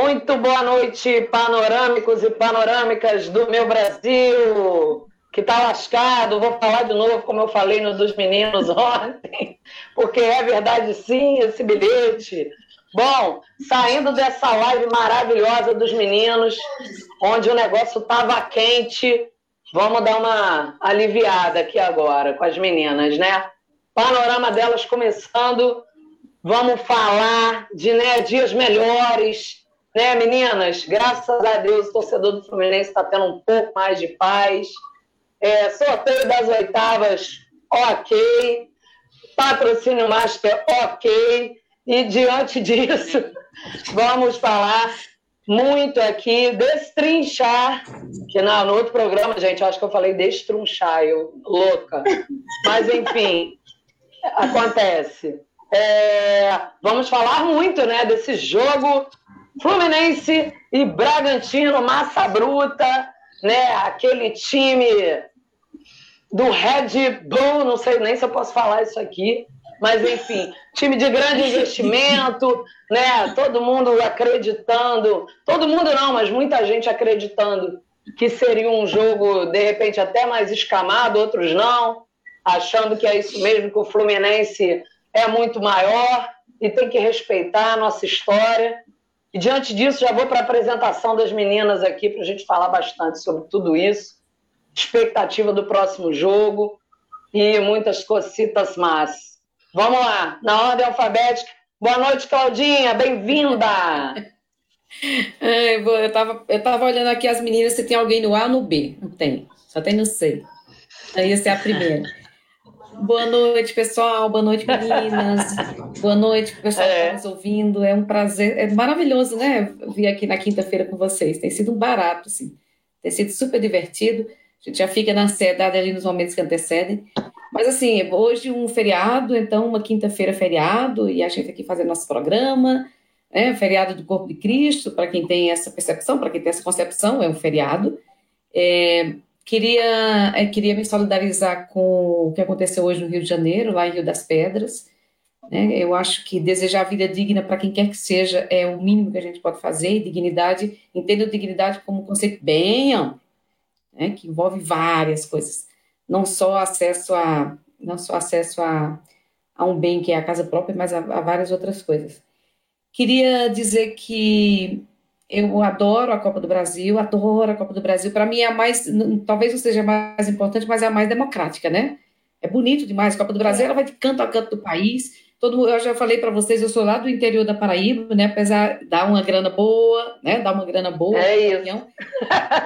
Muito boa noite, panorâmicos e panorâmicas do meu Brasil, que está lascado. Vou falar de novo, como eu falei no dos meninos ontem, porque é verdade sim esse bilhete. Bom, saindo dessa live maravilhosa dos meninos, onde o negócio estava quente, vamos dar uma aliviada aqui agora com as meninas, né? Panorama delas começando. Vamos falar de né, dias melhores, né, meninas? Graças a Deus, o torcedor do Fluminense está tendo um pouco mais de paz. É, sorteio das oitavas, ok. Patrocínio Master, ok. E diante disso, vamos falar muito aqui, destrinchar, que não, no outro programa, gente, acho que eu falei destrunchar, eu louca. Mas, enfim, acontece. É, vamos falar muito né, desse jogo Fluminense e Bragantino, massa bruta, né? Aquele time do Red Bull, não sei nem se eu posso falar isso aqui, mas enfim, time de grande investimento, né? Todo mundo acreditando, todo mundo não, mas muita gente acreditando que seria um jogo de repente até mais escamado, outros não, achando que é isso mesmo que o Fluminense é muito maior e tem que respeitar a nossa história. E diante disso, já vou para a apresentação das meninas aqui para a gente falar bastante sobre tudo isso, expectativa do próximo jogo e muitas cocitas más. Vamos lá, na ordem alfabética. Boa noite, Claudinha, bem-vinda! Eu estava eu tava olhando aqui as meninas, se tem alguém no A ou no B. Não tem, só tem no C. Então, essa é a primeira. Boa noite, pessoal. Boa noite, meninas. Boa noite, pessoal é. que está nos ouvindo. É um prazer, é maravilhoso, né? Vir aqui na quinta-feira com vocês. Tem sido um barato, assim. Tem sido super divertido. A gente já fica na ansiedade ali nos momentos que antecedem. Mas, assim, hoje um feriado, então uma quinta-feira feriado, e a gente aqui fazendo nosso programa, né? Feriado do Corpo de Cristo, para quem tem essa percepção, para quem tem essa concepção, é um feriado. É, Queria, é, queria me solidarizar com o que aconteceu hoje no Rio de Janeiro, lá em Rio das Pedras. Né? Eu acho que desejar vida digna para quem quer que seja é o mínimo que a gente pode fazer, e dignidade, entendo dignidade como um conceito bem amplo, né? que envolve várias coisas, não só acesso a, não só acesso a, a um bem que é a casa própria, mas a, a várias outras coisas. Queria dizer que eu adoro a Copa do Brasil, adoro a Copa do Brasil. Para mim é a mais, talvez não seja a mais importante, mas é a mais democrática, né? É bonito demais. A Copa do Brasil ela vai de canto a canto do país. Todo, eu já falei para vocês, eu sou lá do interior da Paraíba, né? Apesar de dar uma grana boa, né? Dar uma grana boa. É isso.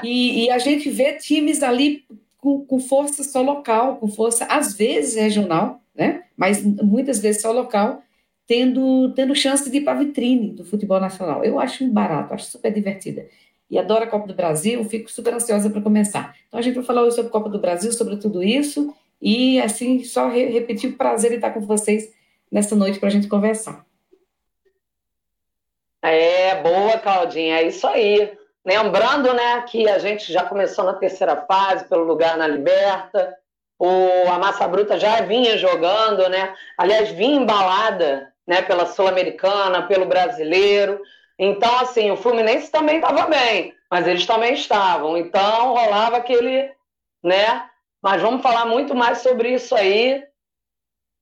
E, e, a gente vê times ali com, com força só local, com força às vezes regional, né? Mas muitas vezes só local tendo, tendo chance de ir para a vitrine do futebol nacional. Eu acho barato, acho super divertida. E adoro a Copa do Brasil, fico super ansiosa para começar. Então a gente vai falar hoje sobre a Copa do Brasil, sobre tudo isso, e assim, só re repetir o prazer de estar com vocês nessa noite para a gente conversar. É, boa, Claudinha, é isso aí. Lembrando, né, que a gente já começou na terceira fase, pelo lugar na Liberta, o, a Massa Bruta já vinha jogando, né, aliás, vinha embalada né, pela Sul-Americana, pelo brasileiro. Então, assim, o Fluminense também estava bem, mas eles também estavam. Então, rolava aquele, né? Mas vamos falar muito mais sobre isso aí.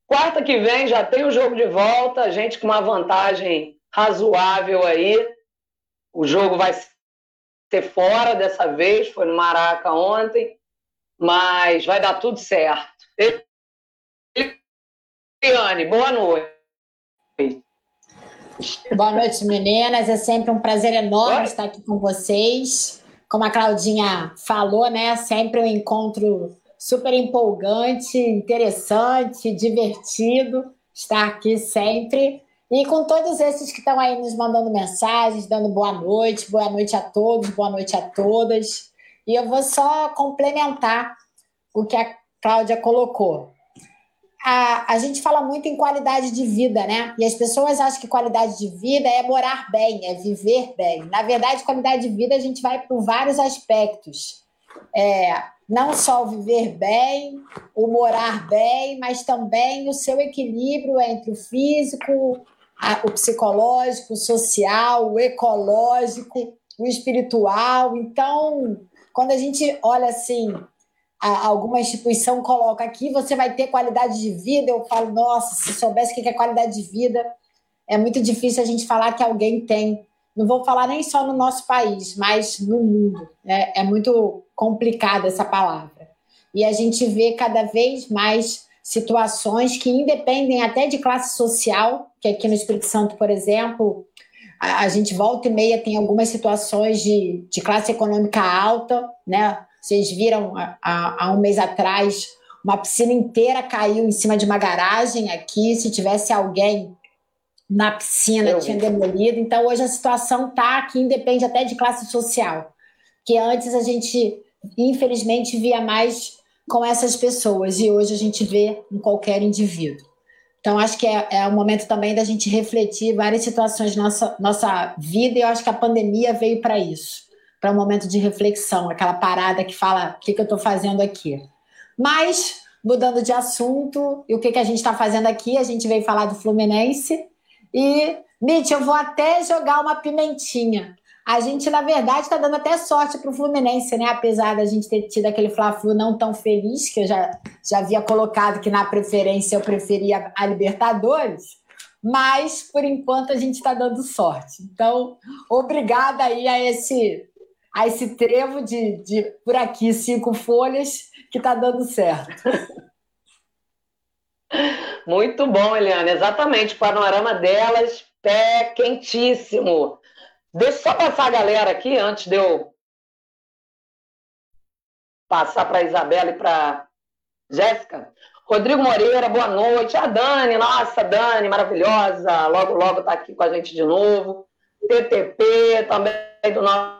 Quarta que vem já tem o jogo de volta, a gente com uma vantagem razoável aí. O jogo vai ser fora dessa vez, foi no Maraca ontem, mas vai dar tudo certo. Eliane, boa noite. Boa noite, meninas. É sempre um prazer enorme estar aqui com vocês. Como a Claudinha falou, né? Sempre um encontro super empolgante, interessante, divertido estar aqui sempre. E com todos esses que estão aí nos mandando mensagens, dando boa noite, boa noite a todos, boa noite a todas. E eu vou só complementar o que a Cláudia colocou a, a gente fala muito em qualidade de vida, né? E as pessoas acham que qualidade de vida é morar bem, é viver bem. Na verdade, qualidade de vida a gente vai por vários aspectos. É, não só o viver bem, o morar bem, mas também o seu equilíbrio entre o físico, o psicológico, o social, o ecológico, o espiritual. Então, quando a gente olha assim, alguma instituição coloca aqui, você vai ter qualidade de vida, eu falo, nossa, se soubesse o que é qualidade de vida, é muito difícil a gente falar que alguém tem. Não vou falar nem só no nosso país, mas no mundo. É, é muito complicada essa palavra. E a gente vê cada vez mais situações que independem até de classe social, que aqui no Espírito Santo, por exemplo, a, a gente volta e meia tem algumas situações de, de classe econômica alta, né? Vocês viram há, um mês atrás uma piscina inteira caiu em cima de uma garagem aqui. Se tivesse alguém na piscina, Eu tinha demolido. Então, hoje a situação está que independe até de classe social. Que antes a gente, infelizmente, via mais com essas pessoas e hoje a gente vê em qualquer indivíduo. Então, acho que é, é um momento também da gente refletir várias situações da nossa, nossa vida e eu acho que a pandemia veio para isso para um momento de reflexão, aquela parada que fala o que, que eu estou fazendo aqui. Mas, mudando de assunto, e o que, que a gente está fazendo aqui? A gente veio falar do Fluminense. E, Mitch, eu vou até jogar uma pimentinha. A gente, na verdade, está dando até sorte para o Fluminense, né? Apesar da gente ter tido aquele Fla-Flu não tão feliz, que eu já, já havia colocado que na preferência eu preferia a Libertadores mas por enquanto a gente está dando sorte. Então, obrigada aí a esse a esse trevo de, de por aqui cinco folhas que está dando certo. Muito bom, Eliana. Exatamente. O panorama delas, pé quentíssimo. Deixa eu só passar a galera aqui antes de eu passar para a Isabela e para Jéssica. Rodrigo Moreira, boa noite. A Dani, nossa, Dani, maravilhosa. Logo, logo está aqui com a gente de novo. TTP, também do nosso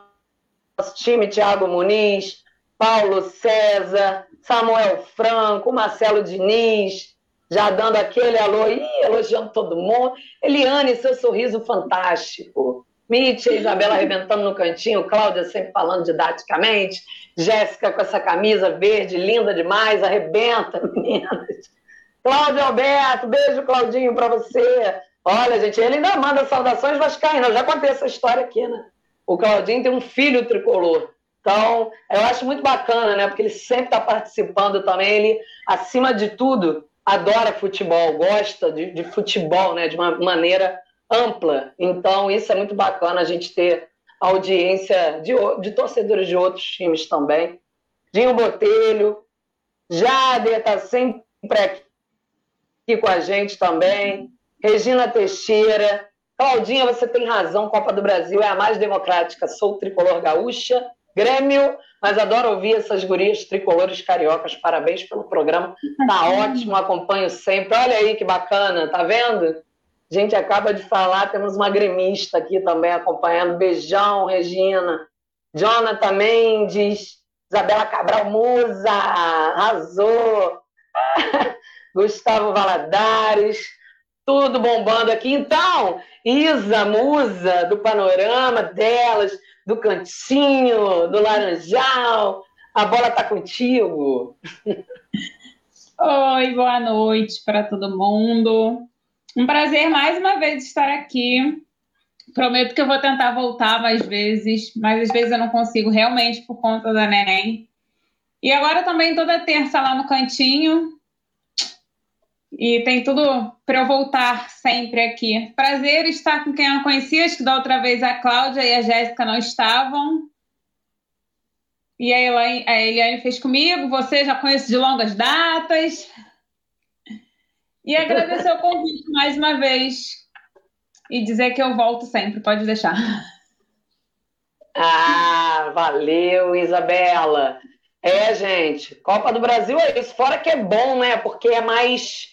nosso time, Thiago Muniz, Paulo César, Samuel Franco, Marcelo Diniz, já dando aquele alô, ih, elogiando todo mundo. Eliane, seu sorriso fantástico. Mitch, Isabela arrebentando no cantinho, Cláudia sempre falando didaticamente, Jéssica com essa camisa verde, linda demais, arrebenta, meninas. Cláudio Alberto, beijo, Claudinho, para você. Olha, gente, ele ainda manda saudações vascaínas, já contei essa história aqui, né? O Claudinho tem um filho tricolor. Então, eu acho muito bacana, né? Porque ele sempre está participando também. Ele, acima de tudo, adora futebol, gosta de, de, futebol, né? De uma maneira ampla. Então, isso é muito bacana a gente ter audiência de, de torcedores de outros times também. Dinho Botelho, Jader está sempre aqui com a gente também. Regina Teixeira, Claudinha, você tem razão, Copa do Brasil é a mais democrática. Sou tricolor gaúcha, Grêmio, mas adoro ouvir essas gurias tricolores cariocas. Parabéns pelo programa. Tá ótimo, acompanho sempre. Olha aí que bacana, tá vendo? A gente acaba de falar, temos uma gremista aqui também acompanhando. Beijão, Regina. Jonathan Mendes, Isabela Cabral Musa, arrasou. Gustavo Valadares, tudo bombando aqui. Então, Isa, musa do panorama delas, do cantinho, do laranjal. A bola está contigo. Oi, boa noite para todo mundo. Um prazer mais uma vez estar aqui. Prometo que eu vou tentar voltar mais vezes, mas às vezes eu não consigo realmente por conta da neném. E agora também toda terça lá no cantinho, e tem tudo para eu voltar sempre aqui. Prazer estar com quem eu conhecia, acho que da outra vez a Cláudia e a Jéssica não estavam. E a Eliane, a Eliane fez comigo, você já conheço de longas datas. E agradecer o convite mais uma vez. E dizer que eu volto sempre, pode deixar. Ah, valeu, Isabela. É, gente, Copa do Brasil é isso. Fora que é bom, né? Porque é mais.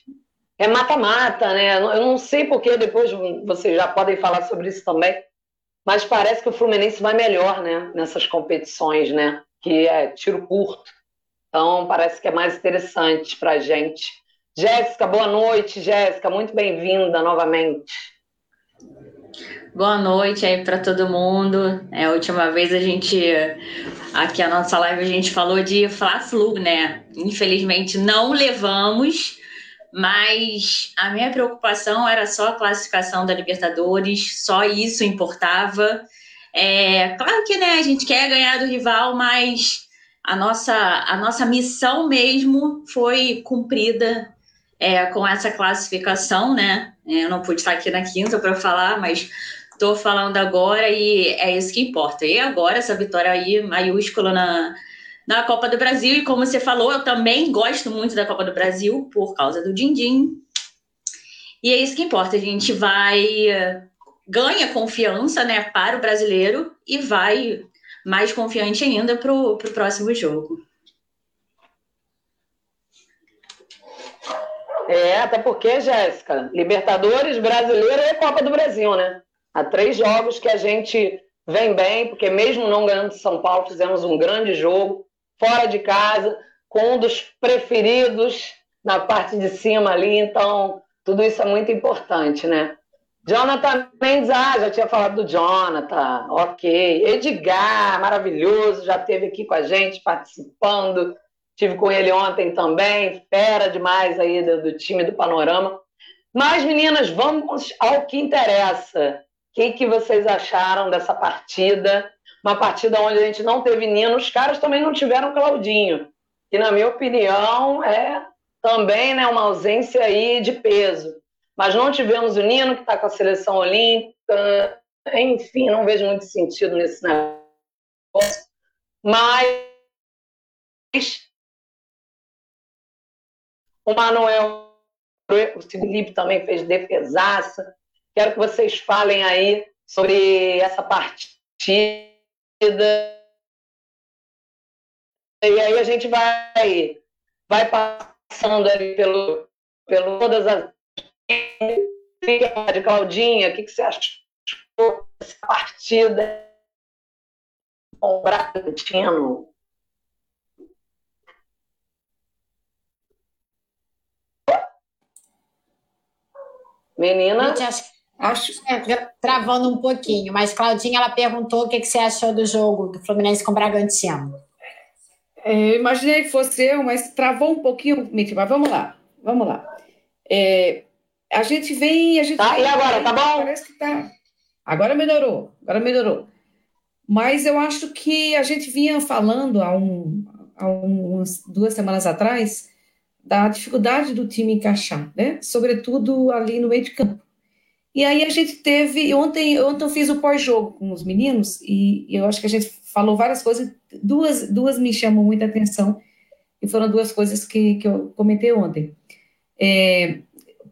É mata-mata, né? Eu não sei porque depois vocês já podem falar sobre isso também. Mas parece que o Fluminense vai melhor, né? Nessas competições, né? Que é tiro curto. Então parece que é mais interessante pra gente. Jéssica, boa noite, Jéssica. Muito bem-vinda novamente. Boa noite aí para todo mundo. É, a última vez a gente, aqui a nossa live, a gente falou de Fla-Flu, né? Infelizmente não levamos, mas a minha preocupação era só a classificação da Libertadores, só isso importava. É, claro que né, a gente quer ganhar do rival, mas a nossa, a nossa missão mesmo foi cumprida é, com essa classificação, né? É, eu não pude estar aqui na quinta para falar, mas estou falando agora e é isso que importa. E agora, essa vitória aí maiúscula na, na Copa do Brasil, e como você falou, eu também gosto muito da Copa do Brasil por causa do Dindim. E é isso que importa, a gente vai ganha confiança né, para o brasileiro e vai mais confiante ainda para o próximo jogo. É, até porque, Jéssica, Libertadores, Brasileiro e Copa do Brasil, né? Há três jogos que a gente vem bem, porque mesmo não ganhando de São Paulo, fizemos um grande jogo, fora de casa, com um dos preferidos na parte de cima ali, então tudo isso é muito importante, né? Jonathan Mendes, ah, já tinha falado do Jonathan, ok. Edgar, maravilhoso, já esteve aqui com a gente participando. Tive com ele ontem também, fera demais aí do, do time do Panorama. Mas, meninas, vamos ao que interessa. O que, que vocês acharam dessa partida? Uma partida onde a gente não teve Nino, os caras também não tiveram Claudinho, que, na minha opinião, é também né, uma ausência aí de peso. Mas não tivemos o Nino, que está com a seleção olímpica. Enfim, não vejo muito sentido nesse negócio. Mas o Manuel, o Felipe também fez defesaça. Quero que vocês falem aí sobre essa partida. E aí a gente vai, vai passando ali pelo, pelo todas as Claudinha, o que, que você achou dessa partida com o Bragantino? Menina? Gente, acho, acho é, travando um pouquinho, mas Claudinha ela perguntou o que, que você achou do jogo do Fluminense com o Bragantino. É, eu imaginei que fosse eu, mas travou um pouquinho, mas vamos lá, vamos lá. É, a gente vem. A gente tá, vem, e agora, tá bom? Parece que tá. Agora melhorou, agora melhorou. Mas eu acho que a gente vinha falando há, um, há umas duas semanas atrás da dificuldade do time encaixar, né? Sobretudo ali no meio de campo. E aí a gente teve. Ontem, ontem eu fiz o pós-jogo com os meninos e, eu acho que a gente falou várias coisas. Duas, duas me chamam muita atenção e foram duas coisas que, que eu comentei ontem. É,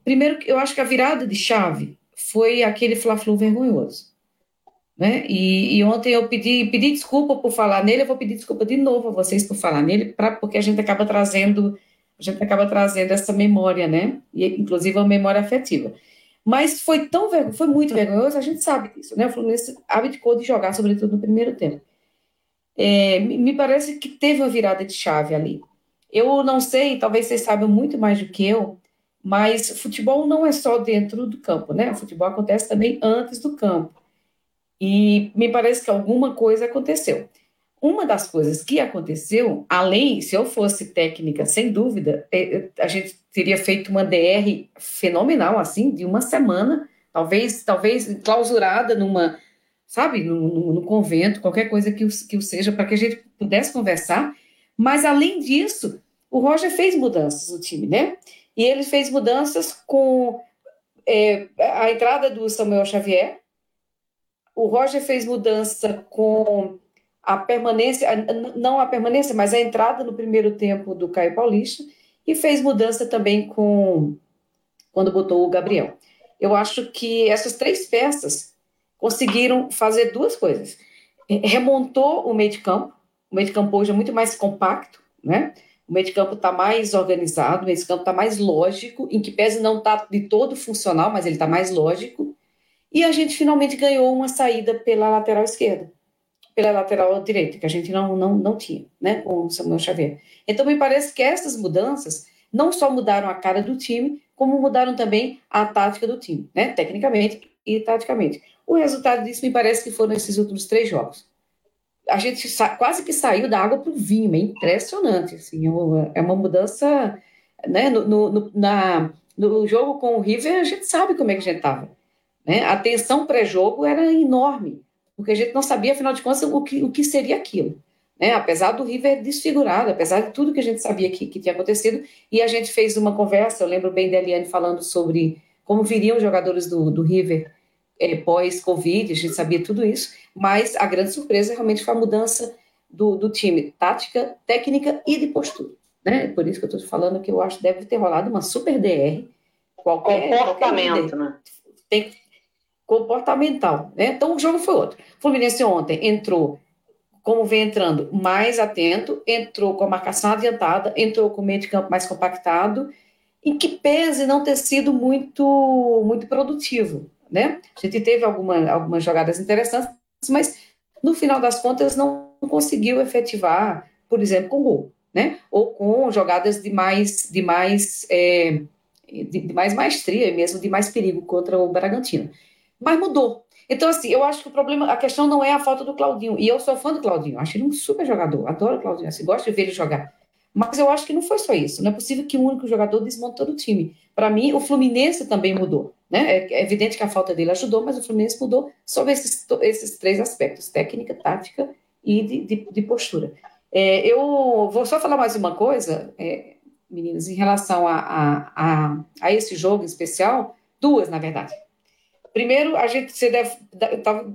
Primeiro, eu acho que a virada de chave foi aquele Fla-Flu vergonhoso. Né? E, e, ontem eu pedi, pedi desculpa por falar nele, eu vou pedir desculpa de novo a vocês por falar nele, pra, porque a gente acaba trazendo a gente acaba trazendo essa memória, né? E, inclusive a memória afetiva. Mas foi tão foi muito vergonhoso, a gente sabe disso, né? O Fluminense abdicou de jogar, sobretudo no primeiro tempo. É, me parece que teve uma virada de chave ali. Eu não sei, talvez vocês saibam muito mais do que eu, mas futebol não é só dentro do campo, né? O futebol acontece também antes do campo. E me parece que alguma coisa aconteceu. Uma das coisas que aconteceu, além, se eu fosse técnica, sem dúvida, é, é, a gente teria feito uma DR fenomenal, assim, de uma semana, talvez, talvez clausurada numa, sabe, no, no convento, qualquer coisa que o, que o seja, para que a gente pudesse conversar. Mas, além disso, o Roger fez mudanças no time, né? E ele fez mudanças com é, a entrada do Samuel Xavier. O Roger fez mudança com a permanência, não a permanência, mas a entrada no primeiro tempo do Caio Paulista. E fez mudança também com quando botou o Gabriel. Eu acho que essas três peças conseguiram fazer duas coisas. Remontou o meio de campo, o meio de campo hoje é muito mais compacto, né? O meio de campo está mais organizado, o meio de campo está mais lógico, em que pese não está de todo funcional, mas ele está mais lógico. E a gente finalmente ganhou uma saída pela lateral esquerda, pela lateral direita, que a gente não, não, não tinha, né, com o Samuel Xavier. Então, me parece que essas mudanças não só mudaram a cara do time, como mudaram também a tática do time, né, tecnicamente e taticamente. O resultado disso me parece que foram esses últimos três jogos a gente quase que saiu da água para o vinho, é impressionante, assim, é uma mudança né, no, no, na, no jogo com o River, a gente sabe como é que a gente estava. Né? A tensão pré-jogo era enorme, porque a gente não sabia, afinal de contas, o que, o que seria aquilo. Né? Apesar do River desfigurado, apesar de tudo que a gente sabia que, que tinha acontecido, e a gente fez uma conversa, eu lembro bem da Eliane falando sobre como viriam os jogadores do, do River é, pós-Covid, a gente sabia tudo isso, mas a grande surpresa realmente foi a mudança do, do time, tática, técnica e de postura. Né? Por isso que eu estou falando que eu acho que deve ter rolado uma super DR. Qualquer, comportamento, qualquer né? Tem comportamental. Né? Então o jogo foi outro. O Fluminense ontem entrou, como vem entrando, mais atento, entrou com a marcação adiantada, entrou com o meio de campo mais compactado, em que pese não ter sido muito, muito produtivo. Né? A gente teve alguma, algumas jogadas interessantes, mas no final das contas não conseguiu efetivar, por exemplo, com gol, né? Ou com jogadas de mais, de mais, é, de, de, mais maestria mesmo, de mais perigo contra o Bragantino. Mas mudou. Então, assim, eu acho que o problema, a questão não é a falta do Claudinho. E eu sou fã do Claudinho, acho ele um super jogador, adoro o Claudinho, assim, gosto de ver ele jogar. Mas eu acho que não foi só isso. Não é possível que um único jogador desmonte todo o time. Para mim, o Fluminense também mudou. Né? É, é evidente que a falta dele ajudou, mas o Fluminense mudou sobre esses, esses três aspectos: técnica, tática e de, de, de postura. É, eu vou só falar mais uma coisa, é, meninas, em relação a, a, a, a, esse jogo em especial, duas, na verdade. Primeiro, a gente você deve,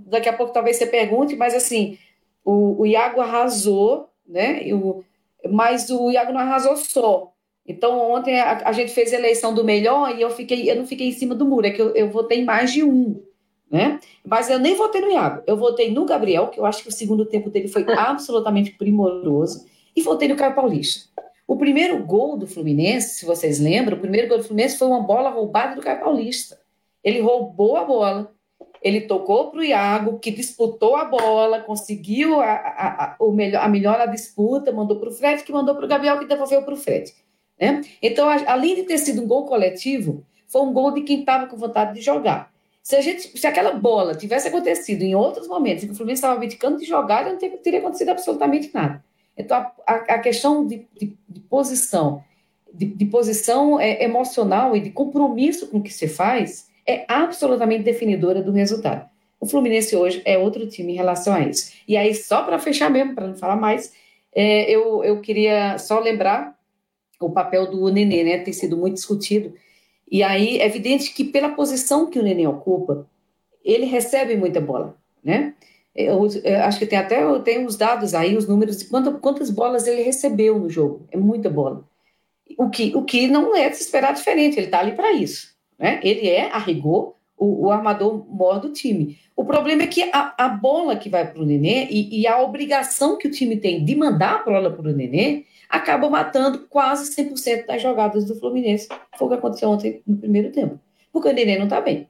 daqui a pouco talvez você pergunte, mas assim, o, o Iago arrasou, né? O, mas o Iago não arrasou só. Então, ontem a, a, gente fez a eleição do melhor e eu, fiquei, eu não fiquei em cima do muro, é que eu, eu votei em mais de um. Né? Mas eu nem votei no Iago, eu votei no Gabriel, que eu acho que o segundo tempo dele foi absolutamente primoroso, e votei no Caio Paulista. O primeiro gol do Fluminense, se vocês lembram, o primeiro gol do Fluminense foi uma bola roubada do Caio Paulista. Ele roubou a bola, ele tocou para o Iago, que disputou a bola, conseguiu a, a, a, o melhor, a melhor disputa, mandou para o Fred, que mandou para o Gabriel, que devolveu para o Fred. Né? Então, além de ter sido um gol coletivo, foi um gol de quem estava com vontade de jogar. Se, a gente, se aquela bola tivesse acontecido em outros momentos, que o Fluminense estava abdicando de jogar, não teria, teria acontecido absolutamente nada. Então, a, a, a questão de, de, de posição, de, de posição é, emocional e de compromisso com o que se faz, é absolutamente definidora do resultado. O Fluminense hoje é outro time em relação a isso. E aí, só para fechar mesmo, para não falar mais, é, eu, eu queria só lembrar o papel do Nenê, né? Tem sido muito discutido. E aí é evidente que pela posição que o Nenê ocupa, ele recebe muita bola, né? Eu, eu acho que tem até tem os dados aí, os números de quantas, quantas bolas ele recebeu no jogo. É muita bola. O que, o que não é de se esperar diferente, ele está ali para isso. Né? Ele é, a rigor, o, o, armador maior do time. O problema é que a, a bola que vai para o Nenê e, e, a obrigação que o time tem de mandar a bola para o Nenê acaba matando quase 100% das jogadas do Fluminense. Foi o que aconteceu ontem no primeiro tempo. Porque o Nenê não está bem.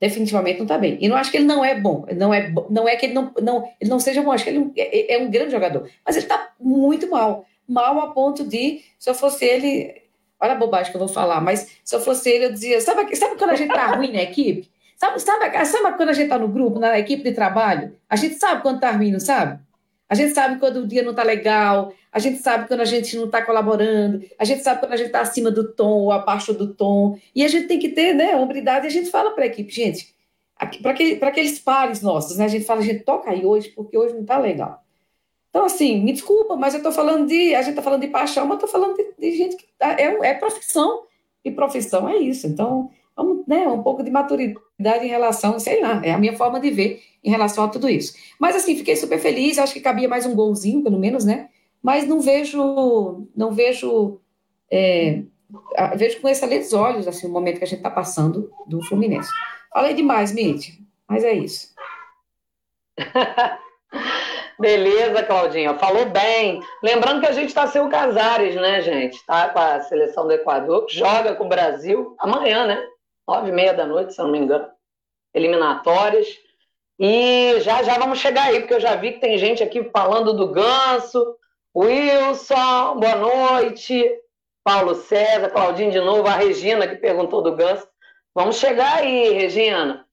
Definitivamente não está bem. E não acho que ele não é bom. Não é, não é que ele não, não, ele não seja bom. Acho que ele é, é um grande jogador. Mas ele está muito mal. Mal a ponto de, se eu fosse ele, Olha a bobagem que eu vou falar, mas se eu fosse ele, eu dizia: sabe, sabe quando a gente tá ruim na equipe? Sabe, sabe, sabe quando a gente tá no grupo, na equipe de trabalho? A gente sabe quando tá ruim, não sabe? A gente sabe quando o dia não tá legal, a gente sabe quando a gente não tá colaborando, a gente sabe quando a gente tá acima do tom ou abaixo do tom. E a gente tem que ter, né, hombridade, e a gente fala para a equipe, gente, para aqueles pares nossos, né, a gente fala, a gente toca aí hoje, porque hoje não tá legal. Então, assim, me desculpa, mas eu estou falando de. A gente está falando de paixão, mas estou falando de, de, gente que. Tá, é, é profissão. E profissão é isso. Então, vamos, né, um pouco de maturidade em relação, sei lá, é a minha forma de ver em relação a tudo isso. Mas, assim, fiquei super feliz. Acho que cabia mais um golzinho, pelo menos, né? Mas não vejo. Não vejo. É, vejo com excelentes olhos assim, o momento que a gente está passando do Fluminense. Falei demais, Mitch, mas é isso. Beleza, Claudinha. Falou bem. Lembrando que a gente está sem o Casares, né, gente? Tá com a seleção do Equador, joga com o Brasil amanhã, né? Nove e meia da noite, se eu não me engano. Eliminatórias. E já já vamos chegar aí, porque eu já vi que tem gente aqui falando do Ganso. Wilson, boa noite. Paulo César, Claudinho de novo, a Regina que perguntou do Ganso. Vamos chegar aí, Regina.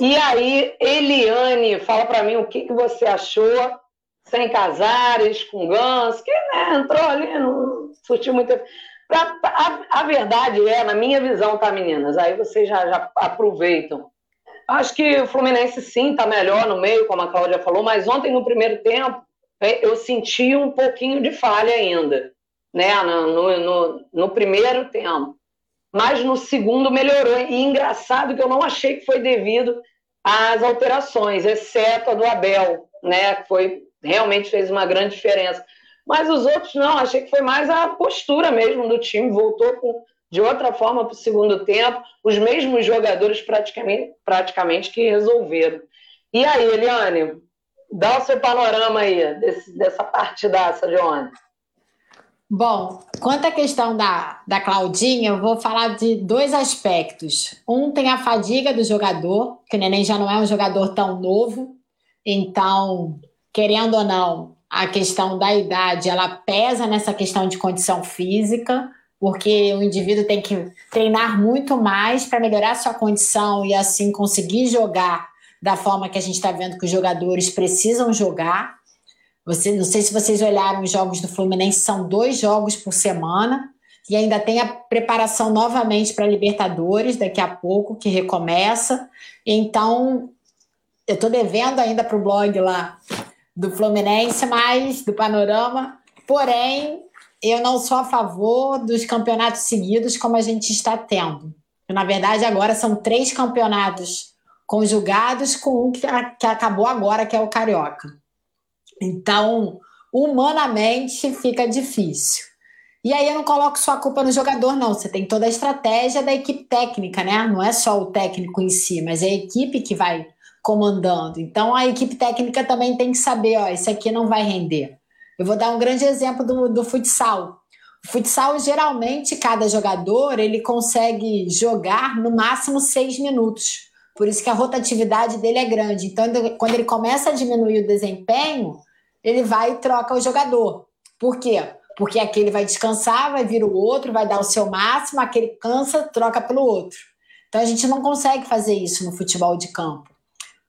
E aí, Eliane, fala para mim o que, que você achou sem Casares, com Gans, que né, entrou ali, não surtiu muito. Pra, a, a, verdade é, na minha visão, tá, meninas? Aí vocês já, já aproveitam. Acho que o Fluminense sim está melhor no meio, como a Cláudia falou, mas ontem no primeiro tempo é, eu senti um pouquinho de falha ainda, né? No, no, no primeiro tempo. Mas no segundo melhorou. E engraçado que eu não achei que foi devido às alterações, exceto a do Abel, né? Que foi, realmente fez uma grande diferença. Mas os outros não, achei que foi mais a postura mesmo do time, voltou com de outra forma para o segundo tempo, os mesmos jogadores praticamente, praticamente que resolveram. E aí, Eliane, dá o seu panorama aí desse, dessa partidaça de ontem. Bom, quanto à questão da, da Claudinha, eu vou falar de dois aspectos. Um tem a fadiga do jogador, que o Neném já não é um jogador tão novo, então, querendo ou não, a questão da idade, ela pesa nessa questão de condição física porque o indivíduo tem que treinar muito mais para melhorar sua condição e assim conseguir jogar da forma que a gente está vendo que os jogadores precisam jogar. Você, não sei se vocês olharam os jogos do Fluminense, são dois jogos por semana e ainda tem a preparação novamente para a Libertadores daqui a pouco, que recomeça. Então, eu estou devendo ainda para o blog lá do Fluminense, mas do Panorama. Porém, eu não sou a favor dos campeonatos seguidos como a gente está tendo. Na verdade, agora são três campeonatos conjugados com um que, que acabou agora, que é o Carioca. Então, humanamente, fica difícil. E aí eu não coloco só a culpa no jogador, não. Você tem toda a estratégia da equipe técnica, né? Não é só o técnico em si, mas é a equipe que vai comandando. Então a equipe técnica também tem que saber, ó, isso aqui não vai render. Eu vou dar um grande exemplo do, do futsal. O futsal, geralmente, cada jogador ele consegue jogar no máximo seis minutos. Por isso que a rotatividade dele é grande. Então, quando ele começa a diminuir o desempenho, ele vai e troca o jogador. Por quê? Porque aquele vai descansar, vai vir o outro, vai dar o seu máximo, aquele cansa, troca pelo outro. Então a gente não consegue fazer isso no futebol de campo.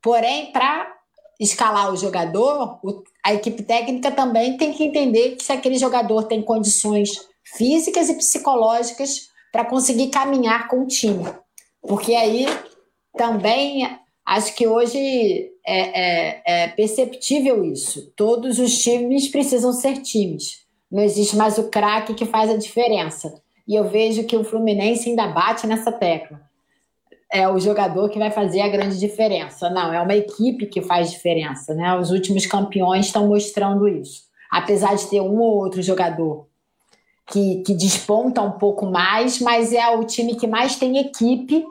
Porém, para escalar o jogador, a equipe técnica também tem que entender que se aquele jogador tem condições físicas e psicológicas para conseguir caminhar com o time. Porque aí também acho que hoje é, é, é perceptível isso. Todos os times precisam ser times. Não existe mais o craque que faz a diferença. E eu vejo que o Fluminense ainda bate nessa tecla é o jogador que vai fazer a grande diferença. Não, é uma equipe que faz diferença, né? Os últimos campeões estão mostrando isso. Apesar de ter um ou outro jogador que, que desponta um pouco mais, mas é o time que mais tem equipe,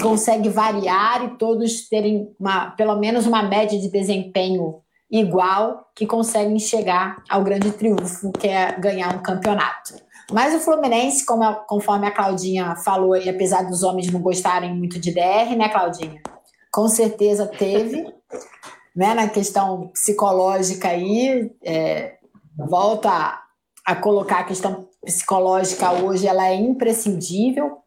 consegue variar e todos terem uma, pelo menos uma média de desempenho igual, que conseguem chegar ao grande triunfo, que é ganhar um campeonato. Mas o Fluminense, a, conforme a Claudinha falou, e apesar dos homens não gostarem muito de DR, né, Claudinha? Com certeza teve, né, na questão psicológica aí, é, volta a colocar a questão psicológica hoje, ela é imprescindível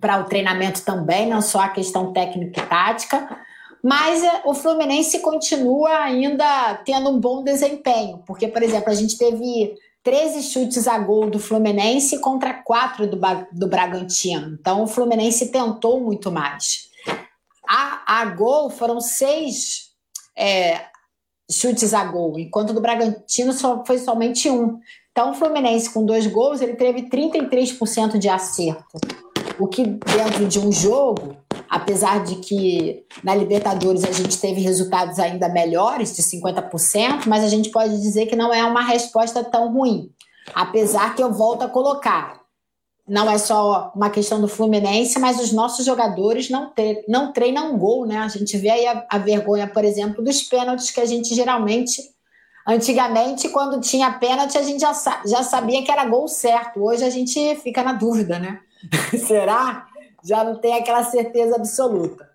para o treinamento também, não só a questão técnica e tática, mas é, o Fluminense continua ainda tendo um bom desempenho, porque, por exemplo, a gente teve 13 chutes a gol do Fluminense contra 4 do, do Bragantino. Então o Fluminense tentou muito mais. A, a gol foram seis é, chutes a gol, enquanto do Bragantino só foi somente um. Então o Fluminense com dois gols ele teve 33% de acerto. O que dentro de um jogo apesar de que na Libertadores a gente teve resultados ainda melhores, de 50%, mas a gente pode dizer que não é uma resposta tão ruim. Apesar que eu volto a colocar, não é só uma questão do Fluminense, mas os nossos jogadores não, ter, não treinam gol, né? A gente vê aí a, a vergonha, por exemplo, dos pênaltis que a gente geralmente Antigamente, quando tinha pênalti, a gente já, já sabia que era gol certo. Hoje a gente fica na dúvida, né? Será? já não tem aquela certeza absoluta.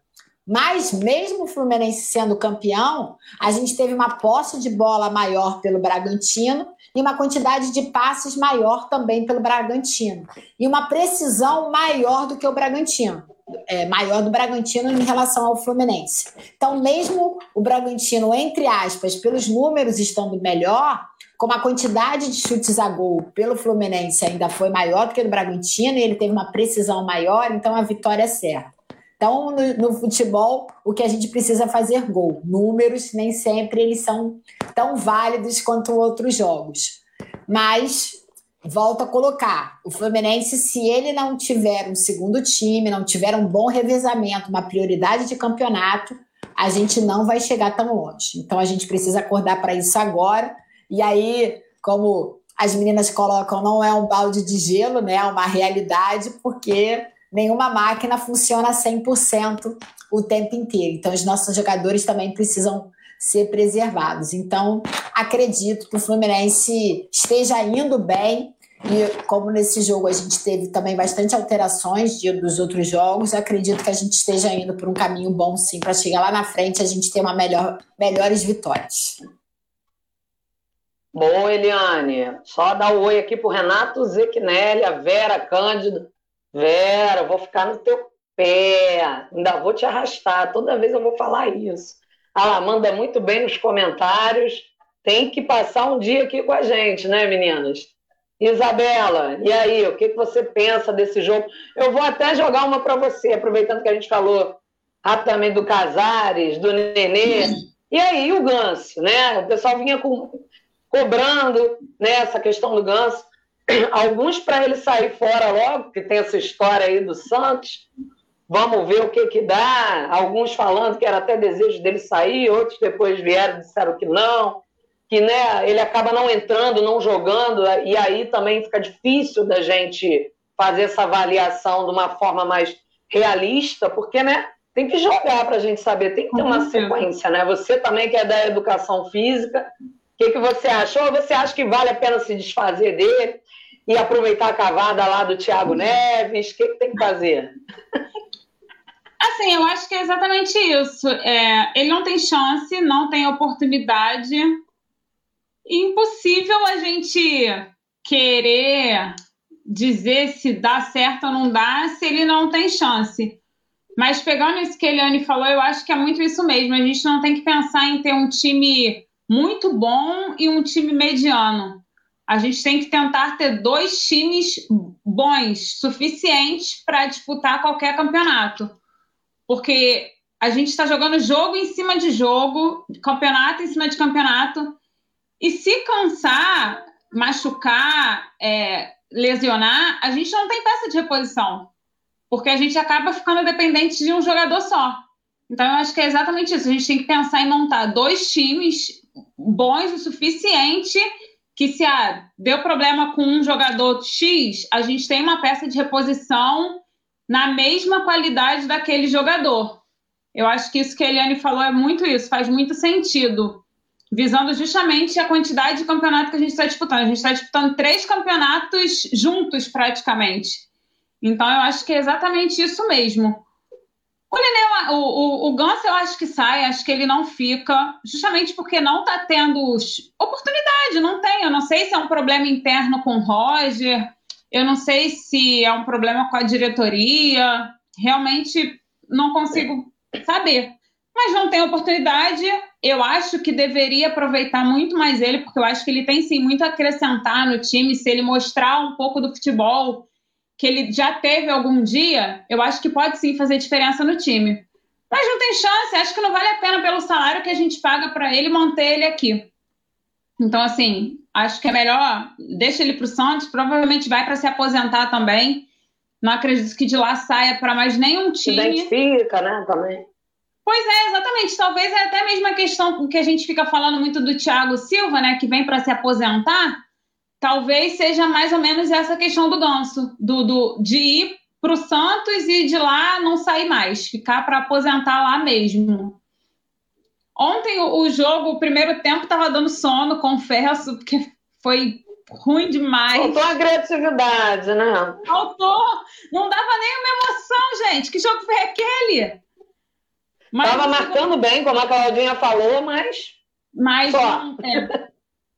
Mas, mesmo o Fluminense sendo campeão, a gente teve uma posse de bola maior pelo Bragantino e uma quantidade de passes maior também pelo Bragantino. E uma precisão maior do que o Bragantino. é, maior do Bragantino em relação ao Fluminense. Então, mesmo o Bragantino, entre aspas, pelos números estando melhor, como a quantidade de chutes a gol pelo Fluminense ainda foi maior do que do Bragantino e ele teve uma precisão maior, então a vitória é certa. Então, no, no, futebol, o que a gente precisa fazer gol. Números nem sempre eles são tão válidos quanto outros jogos. Mas volto a colocar, o Fluminense, se ele não tiver um segundo time, não tiver um bom revezamento, uma prioridade de campeonato, a gente não vai chegar tão longe. Então a gente precisa acordar para isso agora. E aí, como as meninas colocam, não é um balde de gelo, né? É uma realidade, porque nenhuma máquina funciona 100% o tempo inteiro. Então, os nossos jogadores também precisam ser preservados. Então, acredito que o Fluminense esteja indo bem. E como nesse jogo a gente teve também bastante alterações de, dos outros jogos, acredito que a gente esteja indo por um caminho bom, sim, para chegar lá na frente a gente ter uma melhor, melhores vitórias. Bom, Eliane, só dar o um oi aqui para o Renato Zequinelli, a Vera Cândido, Vera, vou ficar no teu pé, ainda vou te arrastar, toda vez eu vou falar isso. A manda muito bem nos comentários, tem que passar um dia aqui com a gente, né, meninas? Isabela, e aí, o que, que você pensa desse jogo? Eu vou até jogar uma para você, aproveitando que a gente falou rapidamente do Casares, do Nenê. E aí, o Ganso, né? O pessoal vinha com, cobrando né, essa questão do Ganso. alguns para ele sair fora logo, que tem essa história aí do Santos. Vamos ver o que que dá. Alguns falando que era até desejo dele sair, outros depois vieram e disseram que não, que né, ele acaba não entrando, não jogando, e aí também fica difícil da gente fazer essa avaliação de uma forma mais realista, porque né, tem que jogar para a gente saber, tem que ter uma sequência, né? Você também que é da educação física, o que, que você achou? Ou você acha que vale a pena se desfazer dele? e aproveitar a cavada lá do Thiago Neves? O que, que tem que fazer? Assim, eu acho que é exatamente isso. É, ele não tem chance, não tem oportunidade. Impossível a gente querer dizer se dá certo ou não dá se ele não tem chance. Mas pegando isso que a Eliane falou, eu acho que é muito isso mesmo. A gente não tem que pensar em ter um time muito bom e um time mediano a gente tem que tentar ter dois times bons, suficientes para disputar qualquer campeonato. Porque a gente está jogando jogo em cima de jogo, campeonato em cima de campeonato. E se cansar, machucar, é, lesionar, a gente não tem peça de reposição. Porque a gente acaba ficando dependente de um jogador só. Então, eu acho que é exatamente isso. A gente tem que pensar em montar dois times bons o suficiente que se ah, deu problema com um jogador X, a gente tem uma peça de reposição na mesma qualidade daquele jogador. Eu acho que isso que a Eliane falou é muito isso, faz muito sentido. Visando justamente a quantidade de campeonato que a gente está disputando. A gente está disputando três campeonatos juntos, praticamente. Então, eu acho que é exatamente isso mesmo. O Lineu, o, o, o Gans, eu acho que sai, acho que ele não fica, justamente porque não está tendo oportunidade, não tem. Eu não sei se é um problema interno com o Roger, eu não sei se é um problema com a diretoria, realmente não consigo saber. Mas não tem oportunidade, eu acho que deveria aproveitar muito mais ele, porque eu acho que ele tem sim muito a acrescentar no time, se ele mostrar um pouco do futebol que ele já teve algum dia, eu acho que pode sim fazer diferença no time. Mas não tem chance, acho que não vale a pena pelo salário que a gente paga para ele manter ele aqui. Então, assim, acho que é melhor, deixa ele para o Santos, provavelmente vai para se aposentar também. Não acredito que de lá saia para mais nenhum time. Identifica, né, também. Pois é, exatamente. Talvez é até mesmo a questão que a gente fica falando muito do Thiago Silva, né, que vem para se aposentar talvez seja mais ou menos essa questão do ganso, do, do de ir para o Santos e de lá não sair mais, ficar para aposentar lá mesmo. Ontem o, jogo, o primeiro tempo, estava dando sono, confesso, porque foi ruim demais. Faltou agressividade, né? Faltou. Não dava nenhuma emoção, gente. Que jogo foi aquele? Mas Tava marcando bem, como a Claudinha falou, mas. Mas Só. É.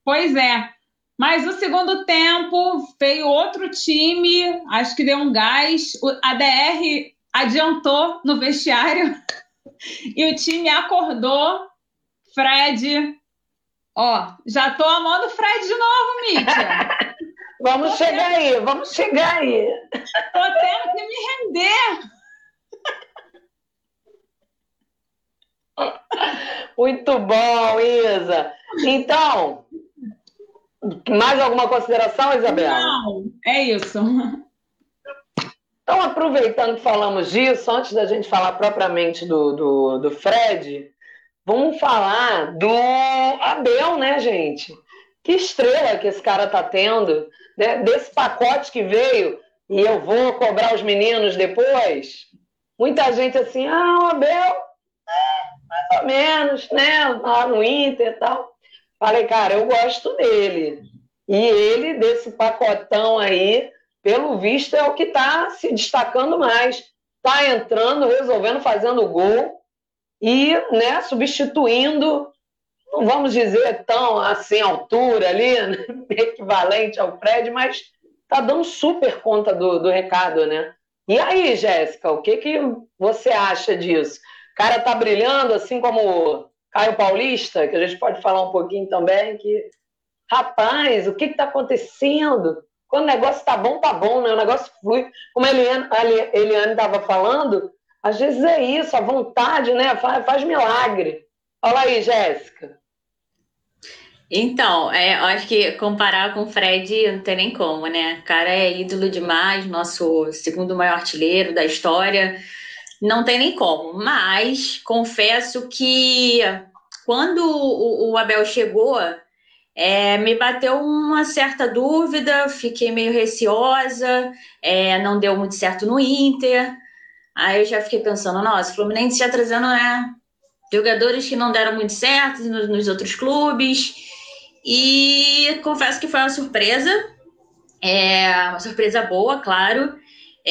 Pois é. Mas o segundo tempo veio outro time, acho que deu um gás. A DR adiantou no vestiário e o time acordou. Fred, ó, já tô amando o Fred de novo, Mídia. vamos tô chegar tendo... aí, vamos chegar aí. Tô tendo que me render. Muito bom, Isa. Então, mais alguma consideração, Isabela? Não, é isso. Então, aproveitando que falamos disso, antes da gente falar propriamente do, do, do Fred, vamos falar do Abel, né, gente? Que estrela que esse cara tá tendo, né? desse pacote que veio, e eu vou cobrar os meninos depois. Muita gente assim, ah, o Abel, é, mais ou menos, né? Lá no Inter e tal. Falei, cara, eu gosto dele. E ele, desse pacotão aí, pelo visto, é o que está se destacando mais. Está entrando, resolvendo, fazendo gol e né, substituindo, não vamos dizer tão assim, altura ali, né, equivalente ao Fred, mas está dando super conta do, do recado, né? E aí, Jéssica, o que, que você acha disso? O cara tá brilhando, assim como Caio Paulista, que a gente pode falar um pouquinho também, que, rapaz, o que está acontecendo? Quando o negócio tá bom, tá bom, né? O negócio flui. Como a Eliane estava falando, às vezes é isso, a vontade, né? Faz, faz milagre. Olha aí, Jéssica. Então, é, acho que comparar com o Fred não tem nem como, né? O cara é ídolo demais, nosso segundo maior artilheiro da história. Não tem nem como. Mas confesso que quando o, o Abel chegou, é, me bateu uma certa dúvida, fiquei meio receosa, é, não deu muito certo no Inter. Aí eu já fiquei pensando, nossa, o Fluminense já trazendo né, jogadores que não deram muito certo nos, nos outros clubes. E confesso que foi uma surpresa, é, uma surpresa boa, claro.